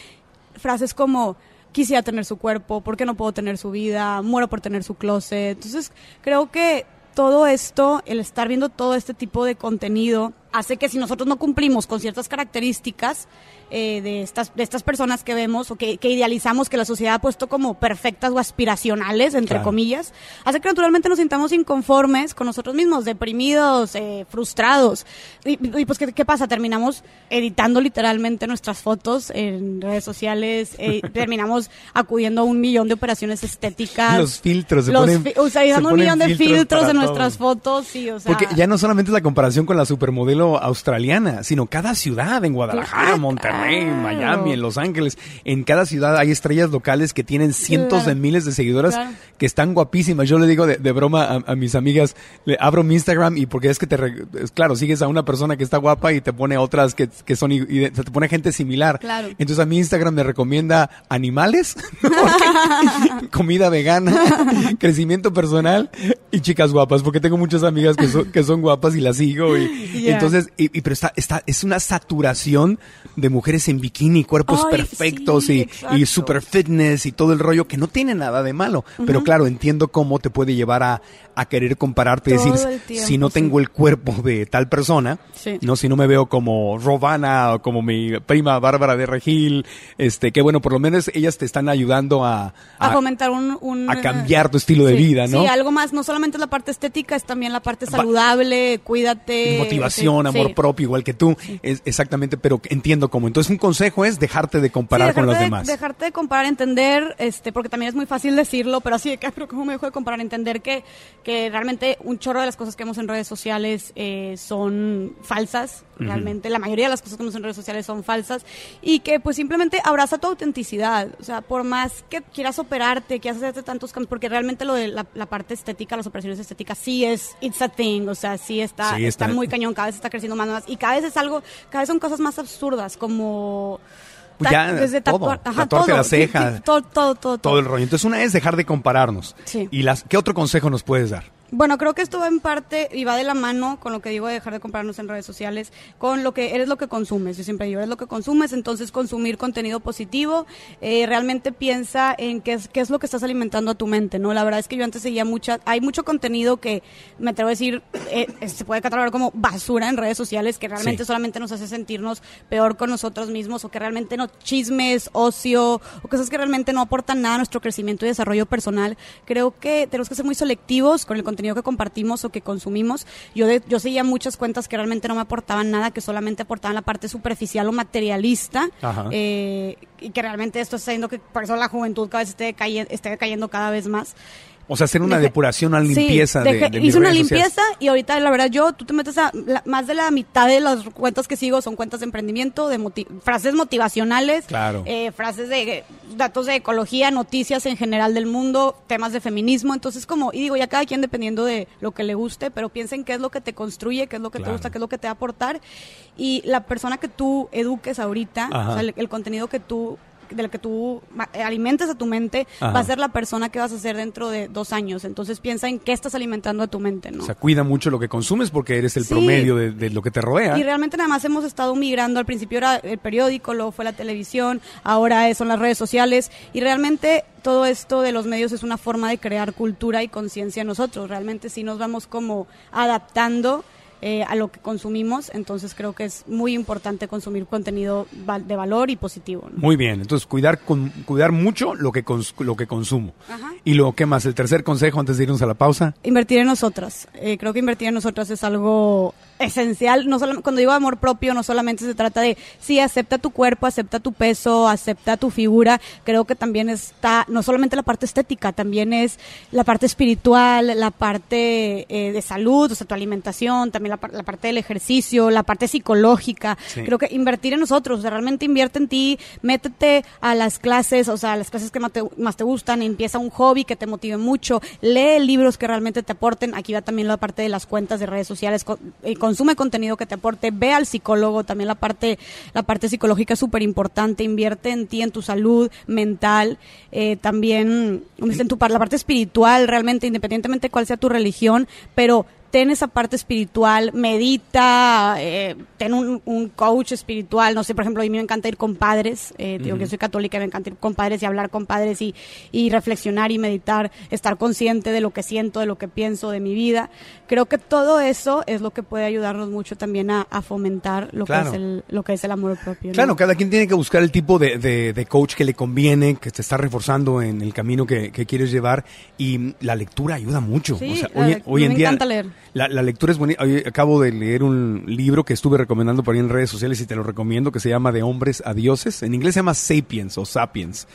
frases como, quisiera tener su cuerpo, ¿por qué no puedo tener su vida? Muero por tener su closet. Entonces, creo que todo esto, el estar viendo todo este tipo de contenido, hace que si nosotros no cumplimos con ciertas características eh, de, estas, de estas personas que vemos o que, idealizamos que la sociedad ha puesto como perfectas o aspiracionales, entre comillas, hace que naturalmente nos sintamos inconformes con nosotros mismos, deprimidos, eh, frustrados. Y, pues, ¿qué, pasa? Terminamos editando literalmente nuestras fotos en redes sociales, eh, terminamos acudiendo a un millón de operaciones estéticas.
Los filtros, se
usando un millón de filtros en nuestras fotos. Sí, o sea,
Porque ya no solamente es la comparación con la supermodelo australiana, sino cada ciudad en Guadalajara, Monterrey. Miami, en Los Ángeles. En cada ciudad hay estrellas locales que tienen cientos de miles de seguidoras que están guapísimas. Yo le digo de, broma a, mis amigas, le abro mi Instagram y porque es que te, claro, sigues a una persona que está guapa y te pone otras que, son, y, te pone gente similar. Entonces a mi Instagram me recomienda animales, comida vegana, crecimiento personal y chicas guapas, porque tengo muchas amigas que son, que son guapas y las sigo y, entonces, y, pero está, está, es una saturación de mujeres en bikini, cuerpos perfectos y, super fitness y todo el rollo, que no tiene nada de malo. Pero claro, entiendo cómo te puede llevar a, querer compararte y decir, si no tengo el cuerpo de tal persona, no si no me veo como Robana o como mi prima Bárbara de Regil, este, que bueno, por lo menos ellas te están ayudando a...
A, fomentar un,
A cambiar tu estilo de vida, ¿no?
Sí, algo más, no solamente la parte estética, es también la parte saludable, cuídate.
Motivación, amor propio, igual que tú, es, exactamente, pero entiendo cómo. Entonces, un consejo es dejarte de comparar con los demás.
Dejarte de comparar, entender, este, porque también es muy fácil decirlo, pero así de que, pero ¿cómo me dejo de comparar? Entender que, que realmente un chorro de las cosas que vemos en redes sociales eh, son falsas, realmente. La mayoría de las cosas que vemos en redes sociales son falsas y que pues simplemente abraza tu autenticidad. O sea, por más que quieras operarte, que haces tantos cambios, porque realmente lo de la, parte estética, las operaciones estéticas, sí es, it's a thing. O sea, sí está, está, muy cañón, cada vez está creciendo más, más. Y cada vez es algo, cada vez son cosas más absurdas, como
pues ya, desde todo, tatuarte las cejas, todo, todo, todo, todo, el rollo. Entonces una es dejar de compararnos. Sí. ¿Y las, qué otro consejo nos puedes dar?
Bueno, creo que esto va en parte y va de la mano con lo que digo de dejar de comprarnos en redes sociales, con lo que eres lo que consumes. Yo siempre digo, eres lo que consumes, entonces consumir contenido positivo, eh, realmente piensa en qué es, qué es lo que estás alimentando a tu mente, ¿no? La verdad es que yo antes seguía mucha, hay mucho contenido que me atrevo a decir, eh, se puede catalogar como basura en redes sociales, que realmente solamente nos hace sentirnos peor con nosotros mismos, o que realmente no chismes, ocio, o cosas que realmente no aportan nada a nuestro crecimiento y desarrollo personal. Creo que tenemos que ser muy selectivos con el contenido que compartimos o que consumimos. Yo, yo seguía muchas cuentas que realmente no me aportaban nada, que solamente aportaban la parte superficial o materialista. Eh, y que realmente esto está haciendo que por eso la juventud cada vez esté, esté cayendo cada vez más.
O sea, hacer una depuración, una limpieza de, de,
Hice una limpieza y ahorita, la verdad, yo, tú te metes a más de la mitad de las cuentas que sigo son cuentas de emprendimiento, de frases motivacionales, eh, frases de datos de ecología, noticias en general del mundo, temas de feminismo. Entonces, como, y digo, ya cada quien dependiendo de lo que le guste, pero piensen qué es lo que te construye, qué es lo que te gusta, qué es lo que te va a aportar. Y la persona que tú eduques ahorita, o sea, el contenido que tú del que tú alimentes a tu mente va a ser la persona que vas a ser dentro de dos años. Entonces piensa en qué estás alimentando a tu mente, ¿no?
O sea, cuida mucho lo que consumes porque eres el promedio de, lo que te rodea.
Y realmente nada más hemos estado migrando. Al principio era el periódico, luego fue la televisión, ahora son las redes sociales. Y realmente todo esto de los medios es una forma de crear cultura y conciencia en nosotros. Realmente sí nos vamos como adaptando eh, a lo que consumimos, entonces creo que es muy importante consumir contenido de valor y positivo.
Muy bien, entonces cuidar con, cuidar mucho lo que lo que consumo. Y lo que más, el tercer consejo antes de irnos a la pausa.
Invertir en nosotras. Eh, creo que invertir en nosotras es algo esencial. No solo, cuando digo amor propio, no solamente se trata de, sí, acepta tu cuerpo, acepta tu peso, acepta tu figura. Creo que también está, no solamente la parte estética, también es la parte espiritual, la parte eh, de salud, o sea, tu alimentación, también la, parte del ejercicio, la parte psicológica. Creo que invertir en nosotros, o sea, realmente invierte en ti, métete a las clases, o sea, las clases que más te, más te gustan, empieza un hobby que te motive mucho, lee libros que realmente te aporten. Aquí va también la parte de las cuentas de redes sociales, con, eh, consume contenido que te aporte, ve al psicólogo, también la parte, la parte psicológica es súper importante, invierte en ti, en tu salud mental, eh, tambibién en tu, la parte espiritual, realmente, independientemente de cuál sea tu religión, pero ten esa parte espiritual, medita, eh, ten un, coach espiritual, no sé, por ejemplo, a mí me encanta ir con padres, eh, digo que soy católica, me encanta ir con padres y hablar con padres y, y reflexionar y meditar, estar consciente de lo que siento, de lo que pienso, de mi vida. Creo que todo eso es lo que puede ayudarnos mucho también a, fomentar lo, que es el, lo que es el amor propio.
Claro, cada quien tiene que buscar el tipo de, de, coach que le conviene, que te está reforzando en el camino que, quieres llevar y la lectura ayuda mucho. hoy, en día
leer.
La, lectura es buena. acabo de leer un libro que estuve recomendando por ahí en redes sociales y te lo recomiendo que se llama De hombres a dioses. En inglés se llama Sapiens o Sapiens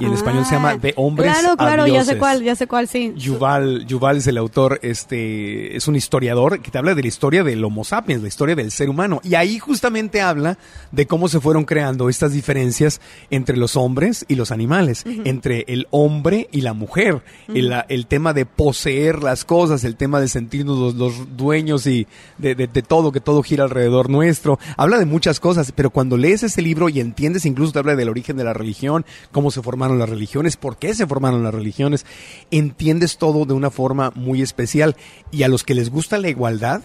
y en español se llama De hombres
claro, claro, ya sé cuál, ya sé cuál, sí.
Yuval, Yuval es el autor, este, es un historiador que te habla de la historia del Homo sapiens, la historia del ser humano. Y ahí justamente habla de cómo se fueron creando estas diferencias entre los hombres y los animales, entre el hombre y la mujer, el, el, tema de poseer las cosas, el tema de sentirnos los, dueños y de, de, de, todo, que todo gira alrededor nuestro. Habla de muchas cosas, pero cuando lees ese libro y entiendes, incluso te habla del origen de la religión, cómo se formaron las religiones, por qué se formaron las religiones, entiendes todo de una forma muy especial. Y a los que les gusta la igualdad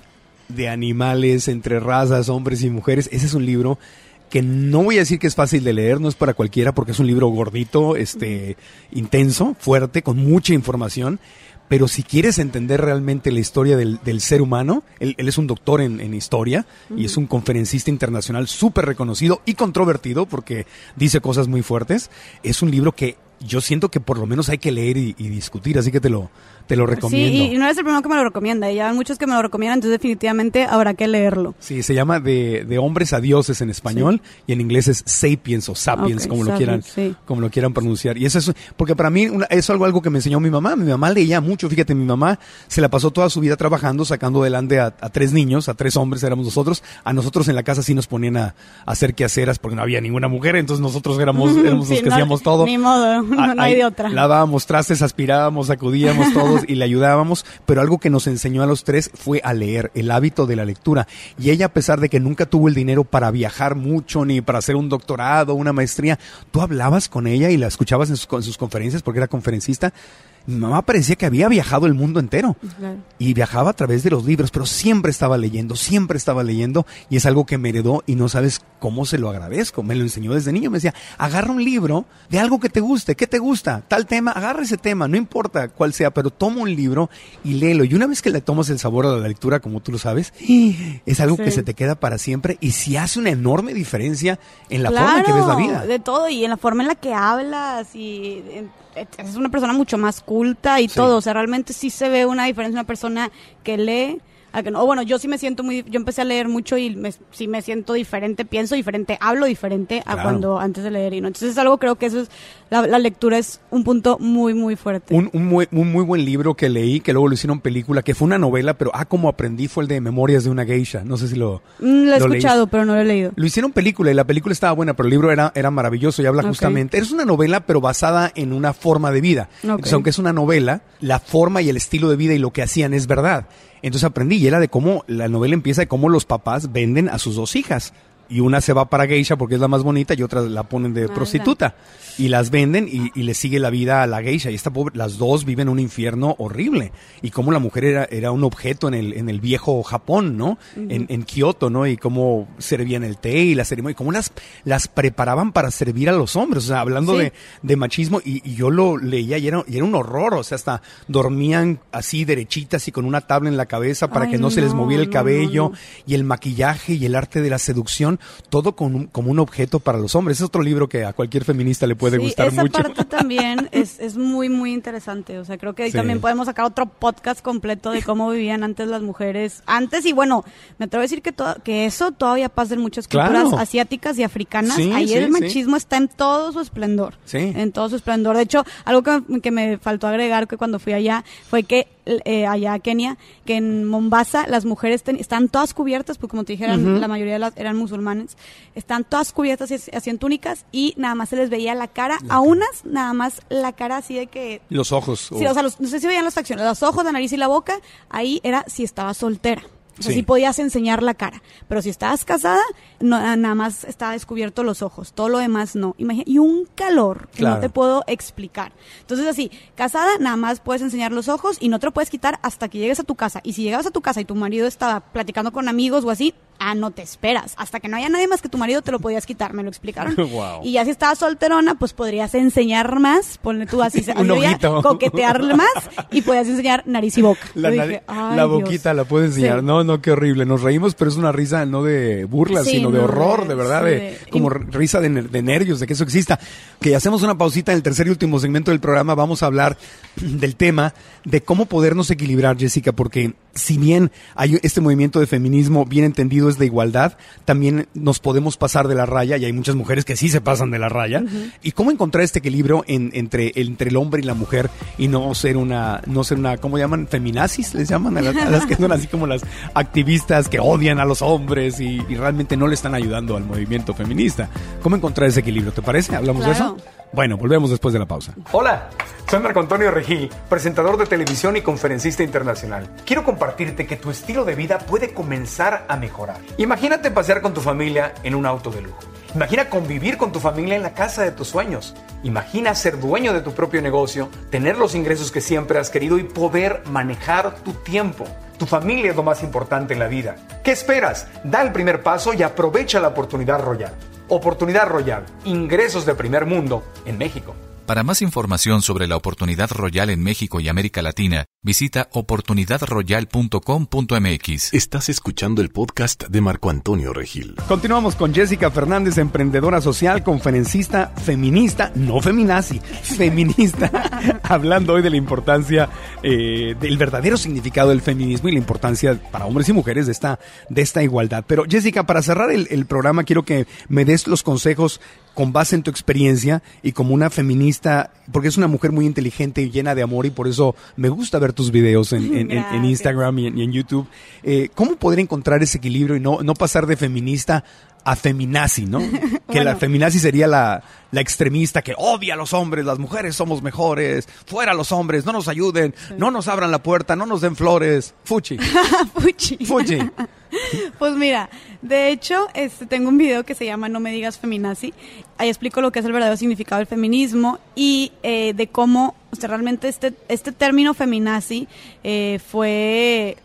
de animales entre razas, hombres y mujeres, ese es un libro que no voy a decir que es fácil de leer, no es para cualquiera porque es un libro gordito, este, intenso, fuerte, con mucha información, pero si quieres entender realmente la historia del, ser humano, él, es un doctor en, historia y es un conferencista internacional súper reconocido y controvertido porque dice cosas muy fuertes, es un libro que yo siento que por lo menos hay que leer y, discutir, así que te lo, te lo recomiendo.
Sí, y no eres el primero que me lo recomienda, ya hay muchos que me lo recomiendan, entonces definitivamente habrá que leerlo.
Sí, se llama De, de hombres a dioses en español y en inglés es sapiens o sapiens, como, lo quieran, como lo quieran pronunciar. Y eso es, porque para mí es algo, algo que me enseñó mi mamá, mi mamá leía mucho, fíjate, mi mamá se la pasó toda su vida trabajando, sacando adelante a, tres niños, a tres hombres éramos nosotros, a nosotros en la casa sí nos ponían a, hacer quehaceras porque no había ninguna mujer, entonces nosotros éramos, éramos los que hacíamos todo.
Ni modo no, hay de otra.
Lavábamos trastes, aspirábamos, sacudíamos y le ayudábamos, pero algo que nos enseñó a los tres fue a leer, el hábito de la lectura. Y ella, a pesar de que nunca tuvo el dinero para viajar mucho, ni para hacer un doctorado, una maestría, tú hablabas con ella y la escuchabas en sus conferencias porque era conferencista mi mamá parecía que había viajado el mundo entero y viajaba a través de los libros, pero siempre estaba leyendo, siempre estaba leyendo y es algo que me heredó y no sabes cómo se lo agradezco. Me lo enseñó desde niño, me decía, agarra un libro de algo que te guste, ¿qué te gusta? Tal tema, agarra ese tema, no importa cuál sea, pero toma un libro y léelo. Y una vez que le tomas el sabor a la lectura, como tú lo sabes, es algo que se te queda para siempre y si hace una enorme diferencia en la forma en que ves la vida.
De todo y en la forma en la que hablas y es una persona mucho más culta y todo. O sea, realmente sí se ve una diferencia. Una persona que lee que no. bueno, yo sí me siento muy, yo empecé a leer mucho y me, sí me siento diferente, pienso diferente, hablo diferente a cuando antes de leer y no. Entonces es algo creo que eso es, la, lectura es un punto muy, muy fuerte.
Un, un, muy, un muy buen libro que leí, que luego lo hicieron película, que fue una novela, pero ah, como aprendí fue el de Memorias de una geisha. No sé si lo...
Mm, lo he escuchado, pero no lo he leído.
Lo hicieron película y la película estaba buena, pero el libro era, era maravilloso y habla justamente... Es una novela, pero basada en una forma de vida. Entonces, aunque es una novela, la forma y el estilo de vida y lo que hacían es verdad. Entonces aprendí y era de cómo la novela empieza de cómo los papás venden a sus dos hijas y una se va para geisha porque es la más bonita y otra la ponen de prostituta. Y las venden y, y, le sigue la vida a la geisha. Y esta pobre, las dos viven un infierno horrible. Y como la mujer era, era un objeto en el, en el viejo Japón, ¿no? en, en, Kioto, ¿no? Y cómo servían el té y la ceremonia, y cómo las, las preparaban para servir a los hombres, o sea, hablando de, de, machismo y, y, yo lo leía y era, y era un horror, o sea, hasta dormían así derechitas y con una tabla en la cabeza para que no, se les moviera el cabello y el maquillaje y el arte de la seducción todo como un objeto para los hombres. Es otro libro que a cualquier feminista le puede gustar
esa
mucho.
Esa parte también es, es, muy, muy interesante. O sea, creo que ahí también podemos sacar otro podcast completo de cómo vivían antes las mujeres. Antes, y bueno, me atrevo a decir que, que eso todavía pasa en muchas culturas asiáticas y africanas. ahí el machismo está en todo su esplendor. En todo su esplendor. De hecho, algo que, que me faltó agregar que cuando fui allá fue que eh, allá a Kenia, que en Mombasa las mujeres están todas cubiertas, porque como te dijeron, la mayoría de las eran musulmanes, están todas cubiertas y hacían túnicas y nada más se les veía la cara, a unas nada más la cara así de que...
Los ojos.
Sí, o sea, no sé si veían las facciones, los ojos, la nariz y la boca, ahí era si estaba soltera. O sea, sí. podías enseñar la cara. Pero si estabas casada, no, nada más estaba descubierto los ojos. Todo lo demás no. y un calor que no te puedo explicar. Entonces, así, casada, nada más puedes enseñar los ojos y no te lo puedes quitar hasta que llegues a tu casa. Y si llegabas a tu casa y tu marido estaba platicando con amigos o así, ah, no te esperas. Hasta que no haya nadie más que tu marido te lo podías quitar, me lo explicaron. Y ya si estabas solterona, pues podrías enseñar más, ponle tú así, coquetearle más y podías enseñar nariz y boca.
La, boquita la puedes enseñar. No, no, qué horrible. Nos reímos, pero es una risa no de burla, sino de horror, de verdad, de, como risa de, de, nervios, de que eso exista. Que hacemos una pausita en el tercer y último segmento del programa. Vamos a hablar del tema de cómo podernos equilibrar, Jessica, porque si bien hay este movimiento de feminismo bien entendido es de igualdad, también nos podemos pasar de la raya y hay muchas mujeres que sí se pasan de la raya. ¿Y cómo encontrar este equilibrio entre, entre el hombre y la mujer y no ser una, no ser una, ¿cómo llaman? Feminazis, les llaman a las, que son así como las activistas que odian a los hombres y, realmente no le están ayudando al movimiento feminista. ¿Cómo encontrar ese equilibrio? ¿Te parece? ¿Hablamos de eso? Bueno, volvemos después de la pausa.
Hola, soy Marco Antonio Regil, presentador de televisión y conferencista internacional. Quiero compartirte que tu estilo de vida puede comenzar a mejorar. Imagínate pasear con tu familia en un auto de lujo. Imagina convivir con tu familia en la casa de tus sueños. Imagina ser dueño de tu propio negocio, tener los ingresos que siempre has querido y poder manejar tu tiempo. Tu familia es lo más importante en la vida. ¿Qué esperas? Da el primer paso y aprovecha la oportunidad royal. Oportunidad Royal, ingresos de primer mundo en México.
Para más información sobre la Oportunidad Royal en México y América Latina, visita oportunidadroyal.com.mx.
Estás escuchando el podcast de Marco Antonio Regil.
Continuamos con Jessica Fernández, emprendedora social, conferencista, feminista, no feminazi, feminista, hablando hoy de la importancia eh, del verdadero significado del feminismo y la importancia para hombres y mujeres de esta, de esta igualdad. Pero Jessica, para cerrar el, el programa, quiero que me des los consejos con base en tu experiencia y como una feminista, porque es una mujer muy inteligente y llena de amor y por eso me gusta ver tus videos en, Instagram y en, YouTube. Eh, ¿Cómo poder encontrar ese equilibrio y no, no pasar de feminista a feminazi, ¿no? Que la feminazi sería la, la, extremista que odia a los hombres, las mujeres somos mejores, fuera los hombres, no nos ayuden, no nos abran la puerta, no nos den flores. Fuchi.
Fuchi.
Fuchi.
Pues mira, de hecho, este, tengo un video que se llama No me digas feminazi. Ahí explico lo que es el verdadero significado del feminismo y eh, de cómo realmente este, este término feminazi eh, fue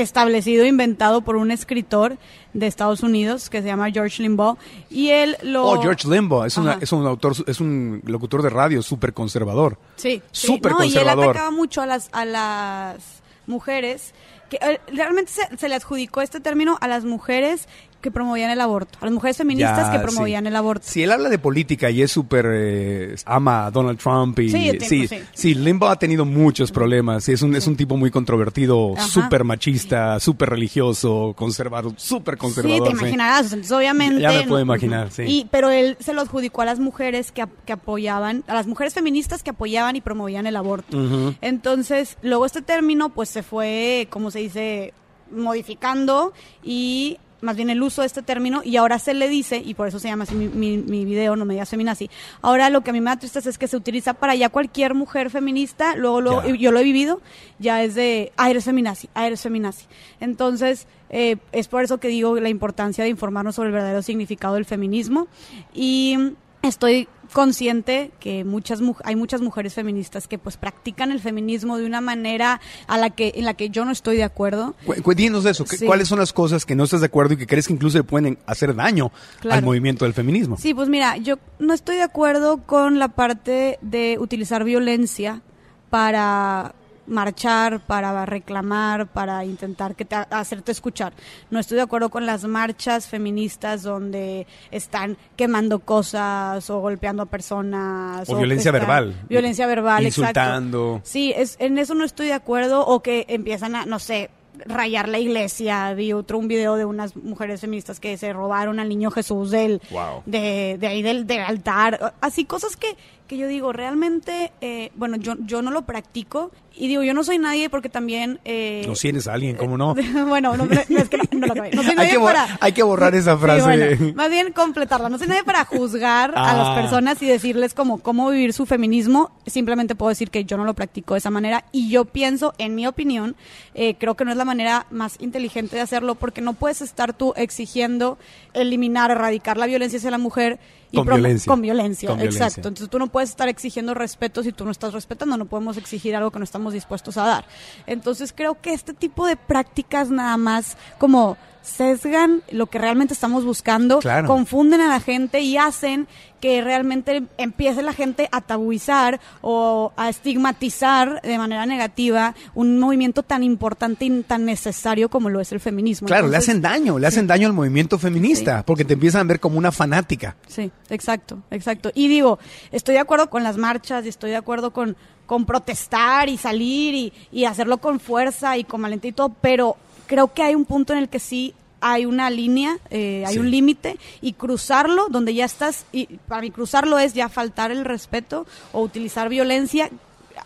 establecido, inventado por un escritor de Estados Unidos que se llama George Limbaugh y él lo
Oh, George Limbaugh es, es un autor es un locutor de radio súper conservador.
Sí,
súper
conservador. y él atacaba mucho a las a las mujeres que eh, realmente se, se, le adjudicó este término a las mujeres que promovían el aborto, a las mujeres feministas que promovían el aborto.
Si él habla de política y es súper eh, ama a Donald Trump y sí, sí, Limbaugh ha tenido muchos problemas. Es un, es un tipo muy controvertido, súper machista, súper religioso, conservador, súper conservador.
Sí, te imaginarás, entonces obviamente.
Ya, me puedo imaginar, sí.
Y, pero él se lo adjudicó a las mujeres que, que apoyaban, a las mujeres feministas que apoyaban y promovían el aborto. Entonces, luego este término pues se fue, como se dice, modificando y más bien el uso de este término y ahora se le dice, y por eso se llama así mi, mi, video, no me digas feminazi, ahora lo que a mí me da tristeza es que se utiliza para ya cualquier mujer feminista, luego, luego yo lo he vivido, ya es de, ah, eres feminazi, ah, eres feminazi. Entonces, eh, es por eso que digo la importancia de informarnos sobre el verdadero significado del feminismo y estoy consciente que muchas hay muchas mujeres feministas que pues practican el feminismo de una manera a la que en la que yo no estoy de acuerdo.
Cuéntanos eso, ¿cuáles son las cosas que no estás de acuerdo y que crees que incluso le pueden hacer daño al movimiento del feminismo?
Sí, pues mira, yo no estoy de acuerdo con la parte de utilizar violencia para marchar, para reclamar, para intentar que te, hacerte escuchar. No estoy de acuerdo con las marchas feministas donde están quemando cosas o golpeando a personas.
O, violencia verbal.
Violencia verbal,
Insultando.
Sí, es, en eso no estoy de acuerdo o que empiezan a, no sé, rayar la iglesia. Vi otro un video de unas mujeres feministas que se robaron al niño Jesús del, de, de ahí del, del altar. Así cosas que, que yo digo, realmente, eh, bueno, yo, yo no lo practico y digo, yo no soy nadie porque también...
Eh, no tienes a alguien, ¿cómo no?
bueno, no, es que no, lo No soy
nadie hay, que para... hay que borrar esa frase.
más bien completarla. No soy nadie para juzgar a las ah. personas y decirles como cómo vivir su feminismo. Simplemente puedo decir que yo no lo practico de esa manera y yo pienso, en mi opinión, eh, creo que no es la manera más inteligente de hacerlo porque no puedes estar tú exigiendo eliminar, erradicar la violencia hacia la mujer
con violencia.
Con violencia, exacto. Entonces tú no puedes estar exigiendo respeto si tú no estás respetando, no podemos exigir algo que no estamos dispuestos a dar. Entonces creo que este tipo de prácticas nada más como sesgan lo que realmente estamos buscando, confunden a la gente y hacen que realmente empiece la gente a tabuizar o a estigmatizar de manera negativa un movimiento tan importante y tan necesario como lo es el feminismo.
Claro, le hacen daño, le hacen daño al movimiento feminista, porque te empiezan a ver como una fanática.
Sí, exacto, exacto. Y digo, estoy de acuerdo con las marchas y estoy de acuerdo con, con protestar y salir y, y hacerlo con fuerza y con valentía y todo, pero creo que hay un punto en el que sí hay una línea, eh, hay un límite y cruzarlo donde ya estás, y para mí cruzarlo es ya faltar el respeto o utilizar violencia,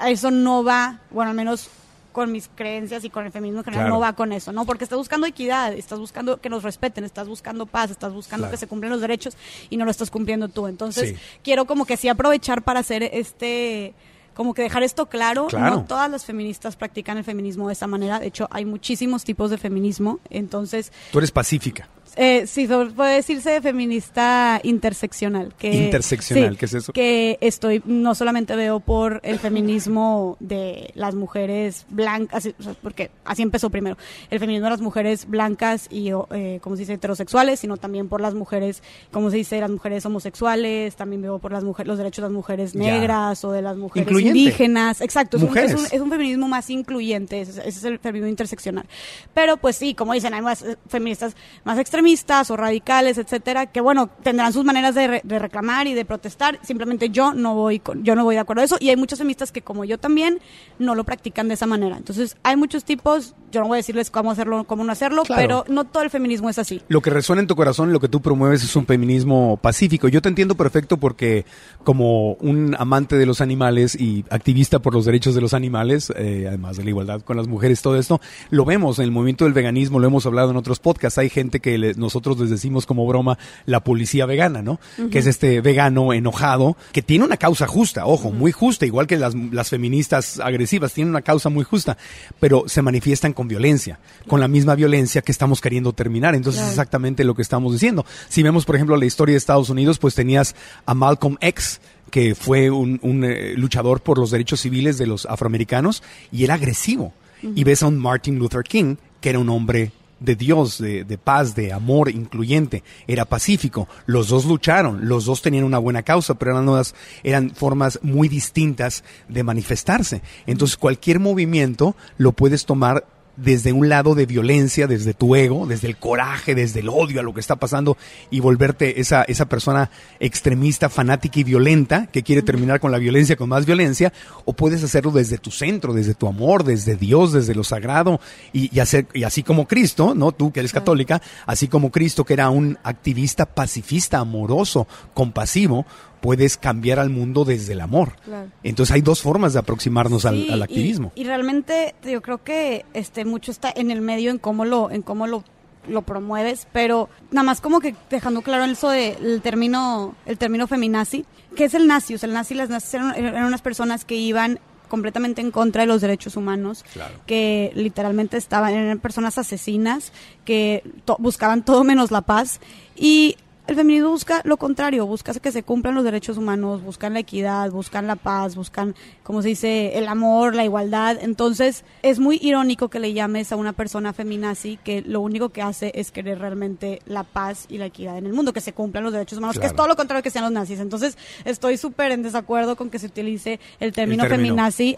eso no va, bueno, al menos con mis creencias y con el feminismo en general no va con eso, ¿no? Porque estás buscando equidad, estás buscando que nos respeten, estás buscando paz, estás buscando que se cumplan los derechos y no lo estás cumpliendo tú. Entonces, quiero como que sí aprovechar para hacer este como que dejar esto claro, no todas las feministas practican el feminismo de esa manera, de hecho hay muchísimos tipos de feminismo, entonces...
Tú eres pacífica.
Eh, sí, puede decirse feminista interseccional. Que,
interseccional, ¿qué es eso?
Que estoy, no solamente veo por el feminismo de las mujeres blancas, porque así empezó primero, el feminismo de las mujeres blancas y, eh, como se dice, heterosexuales, sino también por las mujeres, como se dice, las mujeres homosexuales, también veo por las mujeres, los derechos de las mujeres negras o de las mujeres indígenas. Exacto, es un, es, un, feminismo más incluyente, ese, es el feminismo interseccional. Pero pues sí, como dicen, hay más eh, feministas más extremistas o radicales, etcétera, que bueno, tendrán sus maneras de, reclamar y de protestar. Simplemente yo no voy con, yo no voy de acuerdo a eso. Y hay muchos feministas que como yo también no lo practican de esa manera. Entonces, hay muchos tipos, yo no voy a decirles cómo hacerlo, cómo no hacerlo, pero no todo el feminismo es así.
Lo que resuena en tu corazón, lo que tú promueves es un feminismo pacífico. Yo te entiendo perfecto porque como un amante de los animales y activista por los derechos de los animales, eh, además de la igualdad con las mujeres, todo esto, lo vemos en el movimiento del veganismo, lo hemos hablado en otros podcasts. Hay gente que le, nosotros les decimos como broma la policía vegana, ¿no? Que es este vegano enojado que tiene una causa justa, ojo, muy justa, igual que las, las feministas agresivas, tienen una causa muy justa, pero se manifiestan con violencia, con la misma violencia que estamos queriendo terminar. Entonces es exactamente lo que estamos diciendo. Si vemos, por ejemplo, la historia de Estados Unidos, pues tenías a Malcolm X, que fue un, eh, luchador por los derechos civiles de los afroamericanos y era agresivo. Y ves a un Martin Luther King, que era un hombre de Dios, de, paz, de amor incluyente, era pacífico. Los dos lucharon, los dos tenían una buena causa, pero eran, eran formas muy distintas de manifestarse. Entonces cualquier movimiento lo puedes tomar desde un lado de violencia, desde tu ego, desde el coraje, desde el odio a lo que está pasando y volverte esa, esa persona extremista, fanática y violenta que quiere terminar con la violencia, con más violencia, o puedes hacerlo desde tu centro, desde tu amor, desde Dios, desde lo sagrado y, hacer, y así como Cristo, ¿no? Tú que eres católica, así como Cristo que era un activista pacifista, amoroso, compasivo, puedes cambiar al mundo desde el amor. Entonces hay dos formas de aproximarnos al, activismo.
Y, realmente yo creo que este mucho está en el medio en cómo lo en cómo lo lo promueves, pero nada más como que dejando claro eso del término el término feminazi, que es el nazi, o sea, el nazi las nazis eran, unas personas que iban completamente en contra de los derechos humanos, que literalmente estaban, eran personas asesinas, que buscaban todo menos la paz. Y el feminismo busca lo contrario, busca que se cumplan los derechos humanos, buscan la equidad, buscan la paz, buscan, como se dice, el amor, la igualdad. Entonces, es muy irónico que le llames a una persona feminazi que lo único que hace es querer realmente la paz y la equidad en el mundo, que se cumplan los derechos humanos, que es todo lo contrario que sean los nazis. Entonces, estoy súper en desacuerdo con que se utilice el término, feminazi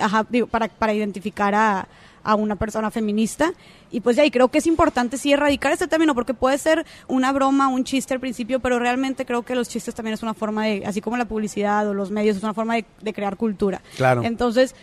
para, para identificar a a una persona feminista. Y pues ya, y creo que es importante sí erradicar este término porque puede ser una broma, un chiste al principio, pero realmente creo que los chistes también es una forma de, así como la publicidad o los medios, es una forma de, crear cultura.
Claro.
Entonces,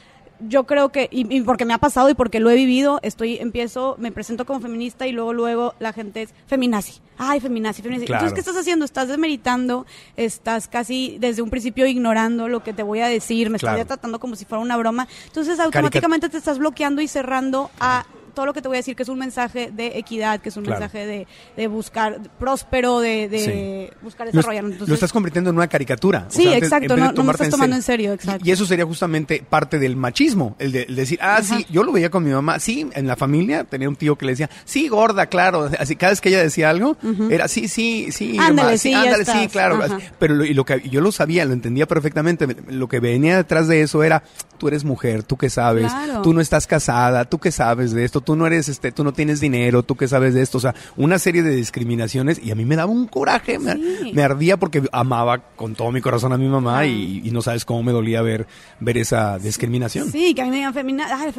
yo creo que, y, porque me ha pasado y porque lo he vivido, estoy, empiezo, me presento como feminista y luego, luego la gente es feminazi. Ay, feminazi, feminazi. Entonces, ¿qué estás haciendo? Estás demeritando, estás casi desde un principio ignorando lo que te voy a decir, me estás tratando como si fuera una broma. Entonces, automáticamente te estás bloqueando y cerrando a todo lo que te voy a decir que es un mensaje de equidad, que es un mensaje de, de, buscar próspero, de, de buscar desarrollar.
lo estás convirtiendo en una caricatura.
Sí, exacto, no, me estás tomando en serio, exacto.
Y, eso sería justamente parte del machismo, el de decir, ah, sí, yo lo veía con mi mamá, sí, en la familia tenía un tío que le decía, sí, gorda, claro, así cada vez que ella decía algo, era sí, sí, sí,
ándale, sí, ándale,
sí, claro. Pero lo, y lo que yo lo sabía, lo entendía perfectamente, lo que venía detrás de eso era, tú eres mujer, tú qué sabes, tú no estás casada, tú qué sabes de esto, tú no eres, este, tú no tienes dinero, tú qué sabes de esto, o sea, una serie de discriminaciones y a mí me daba un coraje, me, ardía porque amaba con todo mi corazón a mi mamá y, no sabes cómo me dolía ver, ver esa discriminación.
Sí, que a mí me digan femina, ay,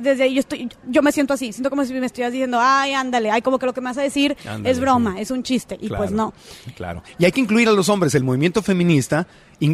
desde ahí yo estoy, yo me siento así, siento como si me estuvieras diciendo, ay, ándale, ay, como que lo que me vas a decir es broma, es un chiste, y pues no.
Claro. Y hay que incluir a los hombres, el movimiento feminista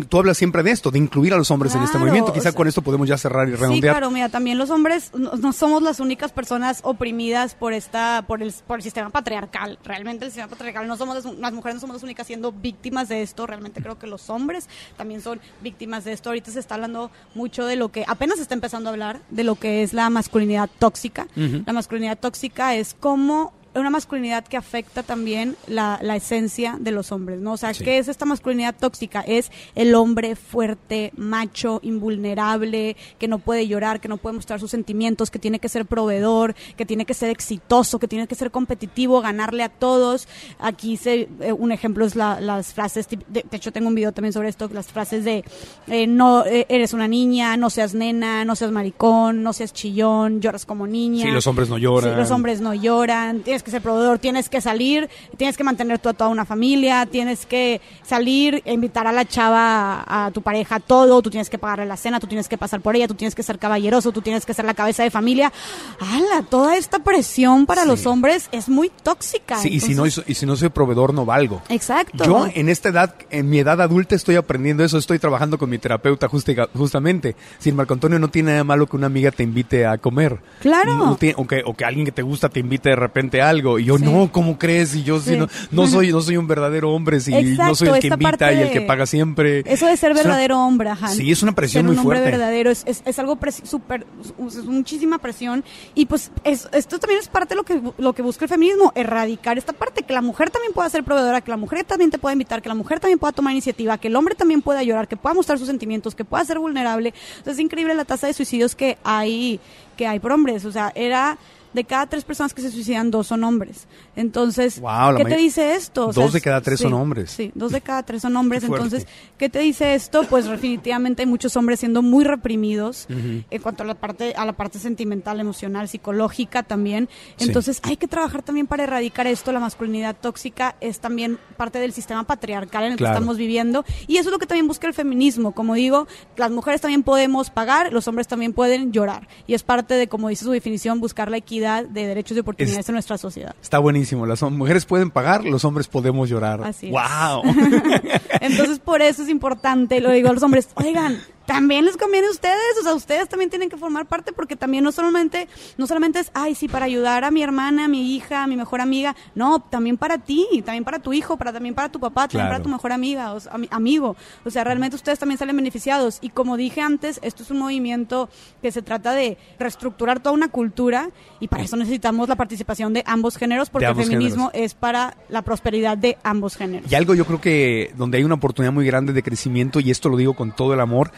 tú hablas siempre de esto, de incluir a los hombres en este movimiento. Quizá con esto podemos ya cerrar y redondear. Sí,
claro, mira, también los hombres no, somos las únicas personas oprimidas por esta, por el, por el sistema patriarcal. Realmente el sistema patriarcal no somos las, mujeres no somos las únicas siendo víctimas de esto. Realmente creo que los hombres también son víctimas de esto. Ahorita se está hablando mucho de lo que apenas se está empezando a hablar de lo que es la masculinidad tóxica. La masculinidad tóxica es como una masculinidad que afecta también la, la esencia de los hombres, ¿no? O sea, ¿qué es esta masculinidad tóxica? Es el hombre fuerte, macho, invulnerable, que no puede llorar, que no puede mostrar sus sentimientos, que tiene que ser proveedor, que tiene que ser exitoso, que tiene que ser competitivo, ganarle a todos. Aquí se, eh, un ejemplo es la, las frases, de, hecho tengo un video también sobre esto, las frases de eh, no eh, eres una niña, no seas nena, no seas maricón, no seas chillón, lloras como niña.
Sí, los hombres no lloran.
Sí, los hombres no lloran que ser proveedor, tienes que salir, tienes que mantener tú a toda una familia, tienes que salir, e invitar a la chava, a, tu pareja, todo, tú tienes que pagarle la cena, tú tienes que pasar por ella, tú tienes que ser caballeroso, tú tienes que ser la cabeza de familia. ¡Hala! Toda esta presión para los hombres es muy tóxica.
Sí, y, si no, y si no soy proveedor, no valgo.
Exacto.
Yo en esta edad, en mi edad adulta, estoy aprendiendo eso, estoy trabajando con mi terapeuta justamente. Si Marco Antonio no tiene nada malo que una amiga te invite a comer.
Claro.
o, que, o que alguien que te gusta te invite de repente a algo. Y yo, no, ¿cómo crees? Y yo no, no, soy, no soy un verdadero hombre, si no soy el que invita y el que paga siempre.
Eso de ser verdadero hombre, ajá.
Sí, es una presión muy fuerte.
un hombre verdadero es, es, algo súper, es muchísima presión. Y pues esto también es parte de lo que, lo que busca el feminismo, erradicar esta parte, que la mujer también pueda ser proveedora, que la mujer también te pueda invitar, que la mujer también pueda tomar iniciativa, que el hombre también pueda llorar, que pueda mostrar sus sentimientos, que pueda ser vulnerable. Entonces es increíble la tasa de suicidios que hay, que hay por hombres. O sea, era de cada tres personas que se suicidan, dos son hombres. Entonces, ¿qué te dice esto?
dos de cada tres son hombres.
Sí, dos de cada tres son hombres. Entonces, ¿qué te dice esto? Pues definitivamente hay muchos hombres siendo muy reprimidos en cuanto a la parte a la parte sentimental, emocional, psicológica también. Entonces, hay que trabajar también para erradicar esto. La masculinidad tóxica es también parte del sistema patriarcal en el que estamos viviendo y eso es lo que también busca el feminismo. Como digo, las mujeres también podemos pagar, los hombres también pueden llorar y es parte de, como dice su definición, buscar la equidad de derechos y oportunidades en nuestra sociedad.
Está buenísimo las mujeres pueden pagar, los hombres podemos llorar.
Así
¡Wow!
Entonces, por eso es importante, lo digo a los hombres, oigan, también les conviene a ustedes, o sea, ustedes también tienen que formar parte porque también no solamente, no solamente es, ay, sí, para ayudar a mi hermana, a mi hija, a mi mejor amiga, no, también para ti, también para tu hijo, para también para tu papá, también para tu mejor amiga, o amigo, o sea, realmente ustedes también salen beneficiados. Y como dije antes, esto es un movimiento que se trata de reestructurar toda una cultura y para eso necesitamos la participación de ambos géneros porque el feminismo es para la prosperidad de ambos géneros.
Y algo yo creo que donde hay una oportunidad muy grande de crecimiento y esto lo digo con todo el amor,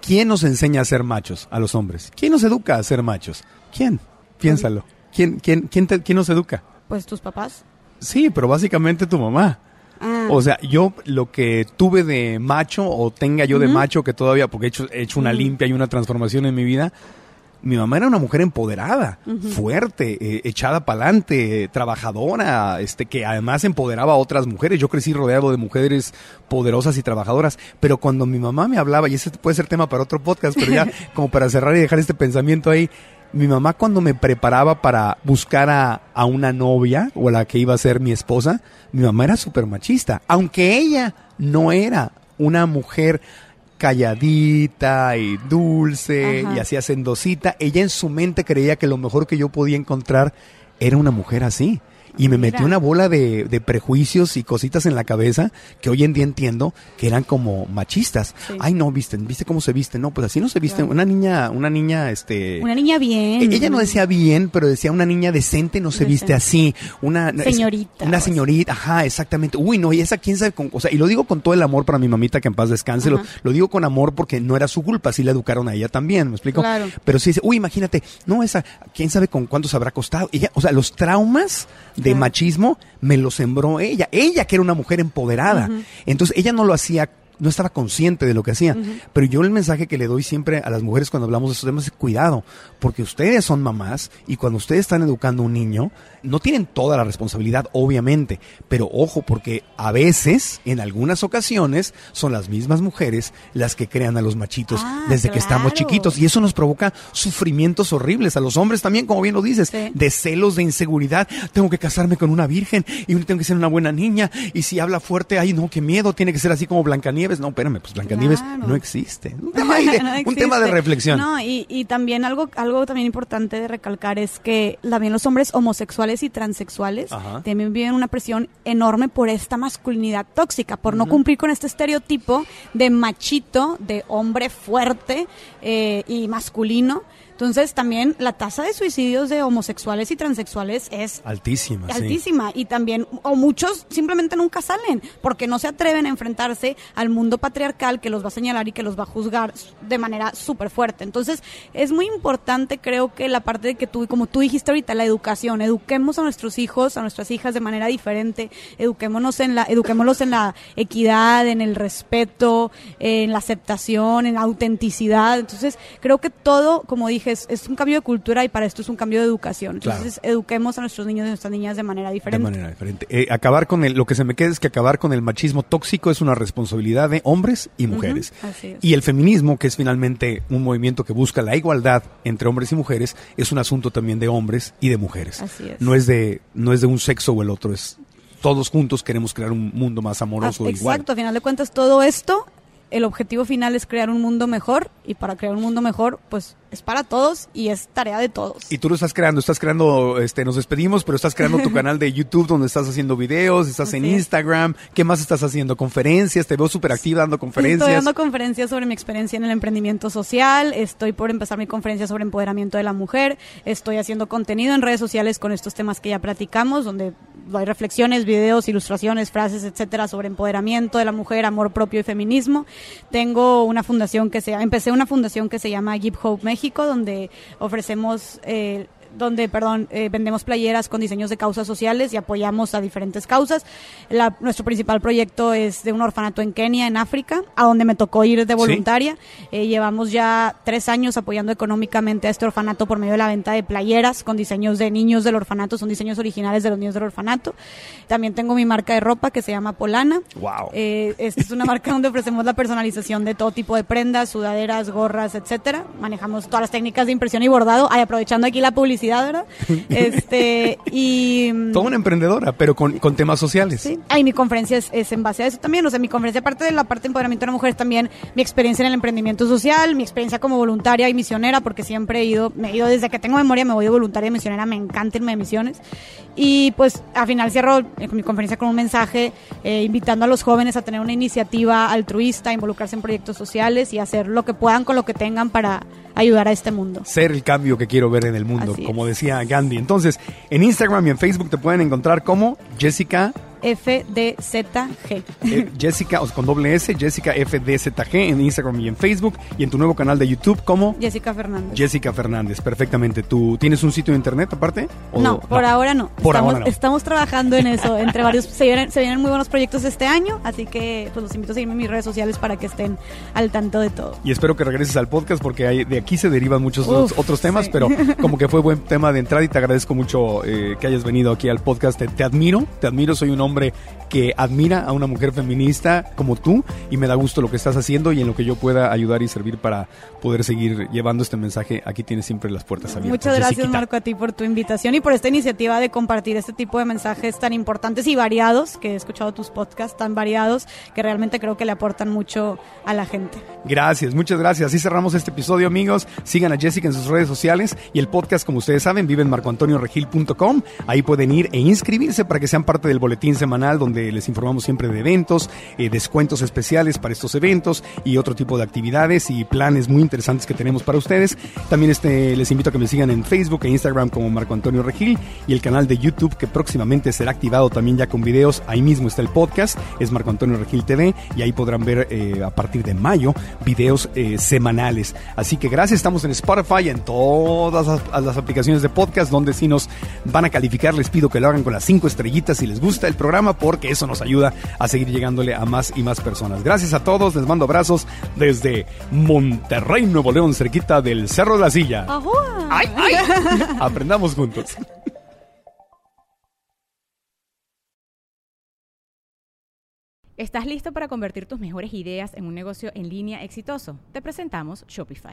¿Quién nos enseña a ser machos a los hombres? ¿Quién nos educa a ser machos? ¿Quién? Piénsalo. ¿Quién, quién, quién, quién nos educa?
Pues tus papás.
Sí, pero básicamente tu mamá. Ah. O sea, yo lo que tuve de macho o tenga yo de macho que todavía, porque he hecho, he hecho una limpia y una transformación en mi vida, mi mamá era una mujer empoderada, fuerte, eh, echada para adelante, trabajadora, este, que además empoderaba a otras mujeres. Yo crecí rodeado de mujeres poderosas y trabajadoras, pero cuando mi mamá me hablaba, y ese puede ser tema para otro podcast, pero ya como para cerrar y dejar este pensamiento ahí, mi mamá cuando me preparaba para buscar a, a una novia o a la que iba a ser mi esposa, mi mamá era súper machista, aunque ella no era una mujer calladita y dulce y así hacendosita. Ella en su mente creía que lo mejor que yo podía encontrar era una mujer así y me metió una bola de, de, prejuicios y cositas en la cabeza que hoy en día entiendo que eran como machistas. Ay, no, viste, ¿viste cómo se viste? No, pues así no se viste. Una niña, una niña, este...
Una niña bien.
Ella no decía bien, pero decía una niña decente no se viste así. Una...
Señorita.
una señorita, ajá, exactamente. Uy, no, y esa quién sabe, con, o sea, y lo digo con todo el amor para mi mamita que en paz descanse, lo, lo, digo con amor porque no era su culpa, así la educaron a ella también, ¿me explico?
Claro.
Pero sí dice, uy, imagínate, no, esa, quién sabe con cuántos habrá costado. Ella, o sea, los traumas de machismo me lo sembró ella. Ella que era una mujer empoderada. Entonces ella no lo hacía no estaba consciente de lo que hacía. Pero yo el mensaje que le doy siempre a las mujeres cuando hablamos de estos temas es cuidado, porque ustedes son mamás y cuando ustedes están educando a un niño, no tienen toda la responsabilidad, obviamente, pero ojo, porque a veces, en algunas ocasiones, son las mismas mujeres las que crean a los machitos
Ah,
desde que estamos chiquitos y eso nos provoca sufrimientos horribles a los hombres también, como bien lo dices,
Sí.
de celos, de inseguridad. Tengo que casarme con una virgen y tengo que ser una buena niña y si habla fuerte, ay no, qué miedo, tiene que ser así como Blancanieves. No, espérame, pues Blancanieves
Claro.
no existe. Un tema, de,
No
un tema de
existe.
reflexión.
No, y, y también algo, algo también importante de recalcar es que también los hombres homosexuales y transexuales
Ajá.
también viven una presión enorme por esta masculinidad tóxica, por no cumplir con este estereotipo de machito, de hombre fuerte eh, y masculino. Entonces también la tasa de suicidios de homosexuales y transexuales es
Altísima, sí.
altísima. Y también o muchos simplemente nunca salen porque no se atreven a enfrentarse al mundo patriarcal que los va a señalar y que los va a juzgar de manera súper fuerte entonces es muy importante creo que la parte de que tú como tú dijiste ahorita la educación eduquemos a nuestros hijos a nuestras hijas de manera diferente eduquémonos en la eduquémoslos en la equidad en el respeto en la aceptación en la autenticidad. Entonces creo que todo como dije es, es un cambio de cultura y para esto es un cambio de educación
Claro.
entonces eduquemos a nuestros niños y nuestras niñas de manera
De
diferente.
manera diferente. Eh, acabar con el, lo que se me queda es que acabar con el machismo tóxico es una responsabilidad de hombres y mujeres.
así es.
Y el feminismo, que es finalmente un movimiento que busca la igualdad entre hombres y mujeres, es un asunto también de hombres y de mujeres.
Así es.
No es de, no es de un sexo o el otro, es todos juntos queremos crear un mundo más
Ah,
amoroso e igual.
Exacto, a final de cuentas todo esto, el objetivo final es crear un mundo mejor y para crear un mundo mejor, pues es para todos y es tarea de todos.
Y tú lo estás creando, estás creando, este, nos despedimos, pero estás creando tu canal de YouTube donde estás haciendo videos, estás
Así
en. Instagram, ¿qué más estás haciendo? Conferencias, te veo súper activa dando conferencias.
Estoy dando conferencias sobre mi experiencia en el emprendimiento social, estoy por empezar mi conferencia sobre empoderamiento de la mujer, estoy haciendo contenido en redes sociales con estos temas que ya platicamos, donde hay reflexiones, videos, ilustraciones, frases, etcétera, sobre empoderamiento de la mujer, amor propio y feminismo. Tengo una fundación que se empecé una fundación que se llama Give Hope México, donde ofrecemos eh, donde, perdón, eh, vendemos playeras con diseños de causas sociales y apoyamos a diferentes causas. La- nuestro principal proyecto es de un orfanato en Kenia, en África, a donde me tocó ir de voluntaria. Eh, llevamos ya tres años apoyando económicamente a este orfanato por medio de la venta de playeras con diseños de niños del orfanato, son diseños originales de los niños del orfanato. También tengo mi marca de ropa que se llama Polana.
Wow.
Eh, esta es una marca donde ofrecemos la personalización de todo tipo de prendas, sudaderas, gorras, etcétera. Manejamos todas las técnicas de impresión y bordado. Ay, aprovechando aquí la publicidad, ¿verdad? Este, y. mm,
Toda una emprendedora, pero con, con temas sociales.
Sí. Ah, y mi conferencia es, es en base a eso también. O sea, mi conferencia, aparte de la parte de empoderamiento de la mujer, es también mi experiencia en el emprendimiento social, mi experiencia como voluntaria y misionera, porque siempre he ido, me he ido desde que tengo memoria, me voy de voluntaria y misionera, me encanta irme de misiones. Y pues al final cierro eh, mi conferencia con un mensaje eh, invitando a los jóvenes a tener una iniciativa altruista, involucrarse en proyectos sociales y hacer lo que puedan con lo que tengan para ayudar a este mundo.
Ser el cambio que quiero ver en el mundo,
Así
como decía Gandhi. Entonces, en Instagram y en Facebook te pueden encontrar como Jessica,
FDZG.
eh, Jessica, con doble S, Jessica FDZG en Instagram y en Facebook, y en tu nuevo canal de YouTube como
Jessica Fernández.
Jessica Fernández. Perfectamente. ¿Tú tienes un sitio de internet aparte? ¿O
No, por ahora no.
Por
estamos,
ahora no.
estamos trabajando en eso. Entre varios, se vienen, se vienen muy buenos proyectos este año, así que pues los invito a seguirme en mis redes sociales para que estén al tanto de todo.
Y espero que regreses al podcast porque hay- de aquí se derivan muchos
Uf,
otros temas,
sí.
pero como que fue buen tema de entrada y te agradezco mucho eh, que hayas venido aquí al podcast. Te, te admiro, te admiro, soy un hombre hombre que admira a una mujer feminista como tú y me da gusto lo que estás haciendo y en lo que yo pueda ayudar y servir para poder seguir llevando este mensaje. Aquí tienes siempre las puertas abiertas.
Muchas gracias Marco a ti por tu invitación y por esta iniciativa de compartir este tipo de mensajes tan importantes y variados, que he escuchado tus podcasts tan variados que realmente creo que le aportan mucho a la gente.
Gracias, muchas gracias. Así cerramos este episodio amigos. Sigan a Jessica en sus redes sociales y el podcast como ustedes saben vive en marcoantonioregil.com. Ahí pueden ir e inscribirse para que sean parte del boletín semanal donde les informamos siempre de eventos, eh, descuentos especiales para estos eventos y otro tipo de actividades y planes muy interesantes que tenemos para ustedes. También este, les invito a que me sigan en Facebook e Instagram como Marco Antonio Regil y el canal de YouTube que próximamente será activado también ya con videos. Ahí mismo está el podcast, es Marco Antonio Regil TV y ahí podrán ver eh, a partir de mayo videos eh, semanales. Así que gracias, estamos en Spotify, en todas las, las aplicaciones de podcast donde si nos van a calificar. Les pido que lo hagan con las cinco estrellitas si les gusta el programa porque eso nos ayuda a seguir llegándole a más y más personas. Gracias a todos, les mando abrazos desde Monterrey, Nuevo León, cerquita del Cerro de la Silla. ¡Ay, ay! Aprendamos juntos.
¿Estás listo para convertir tus mejores ideas en un negocio en línea exitoso? Te presentamos Shopify.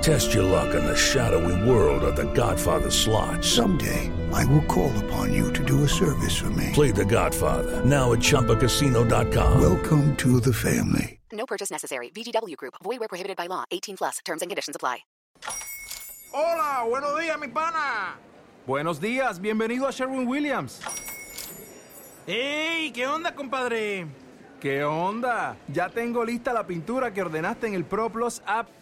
Test your luck in the shadowy world of the Godfather slot.
Someday, I will call upon you to do a service for me.
Play the Godfather, now at Chumpacasino.com.
Welcome to the family.
No purchase necessary. VGW Group. Void where prohibited by law. 18 plus. Terms and conditions apply.
Hola, buenos días, mi pana.
Buenos días, bienvenido a Sherwin Williams.
¡Ey! ¿Qué onda, compadre?
¿Qué onda? Ya tengo lista la pintura que ordenaste en el ProPlus app.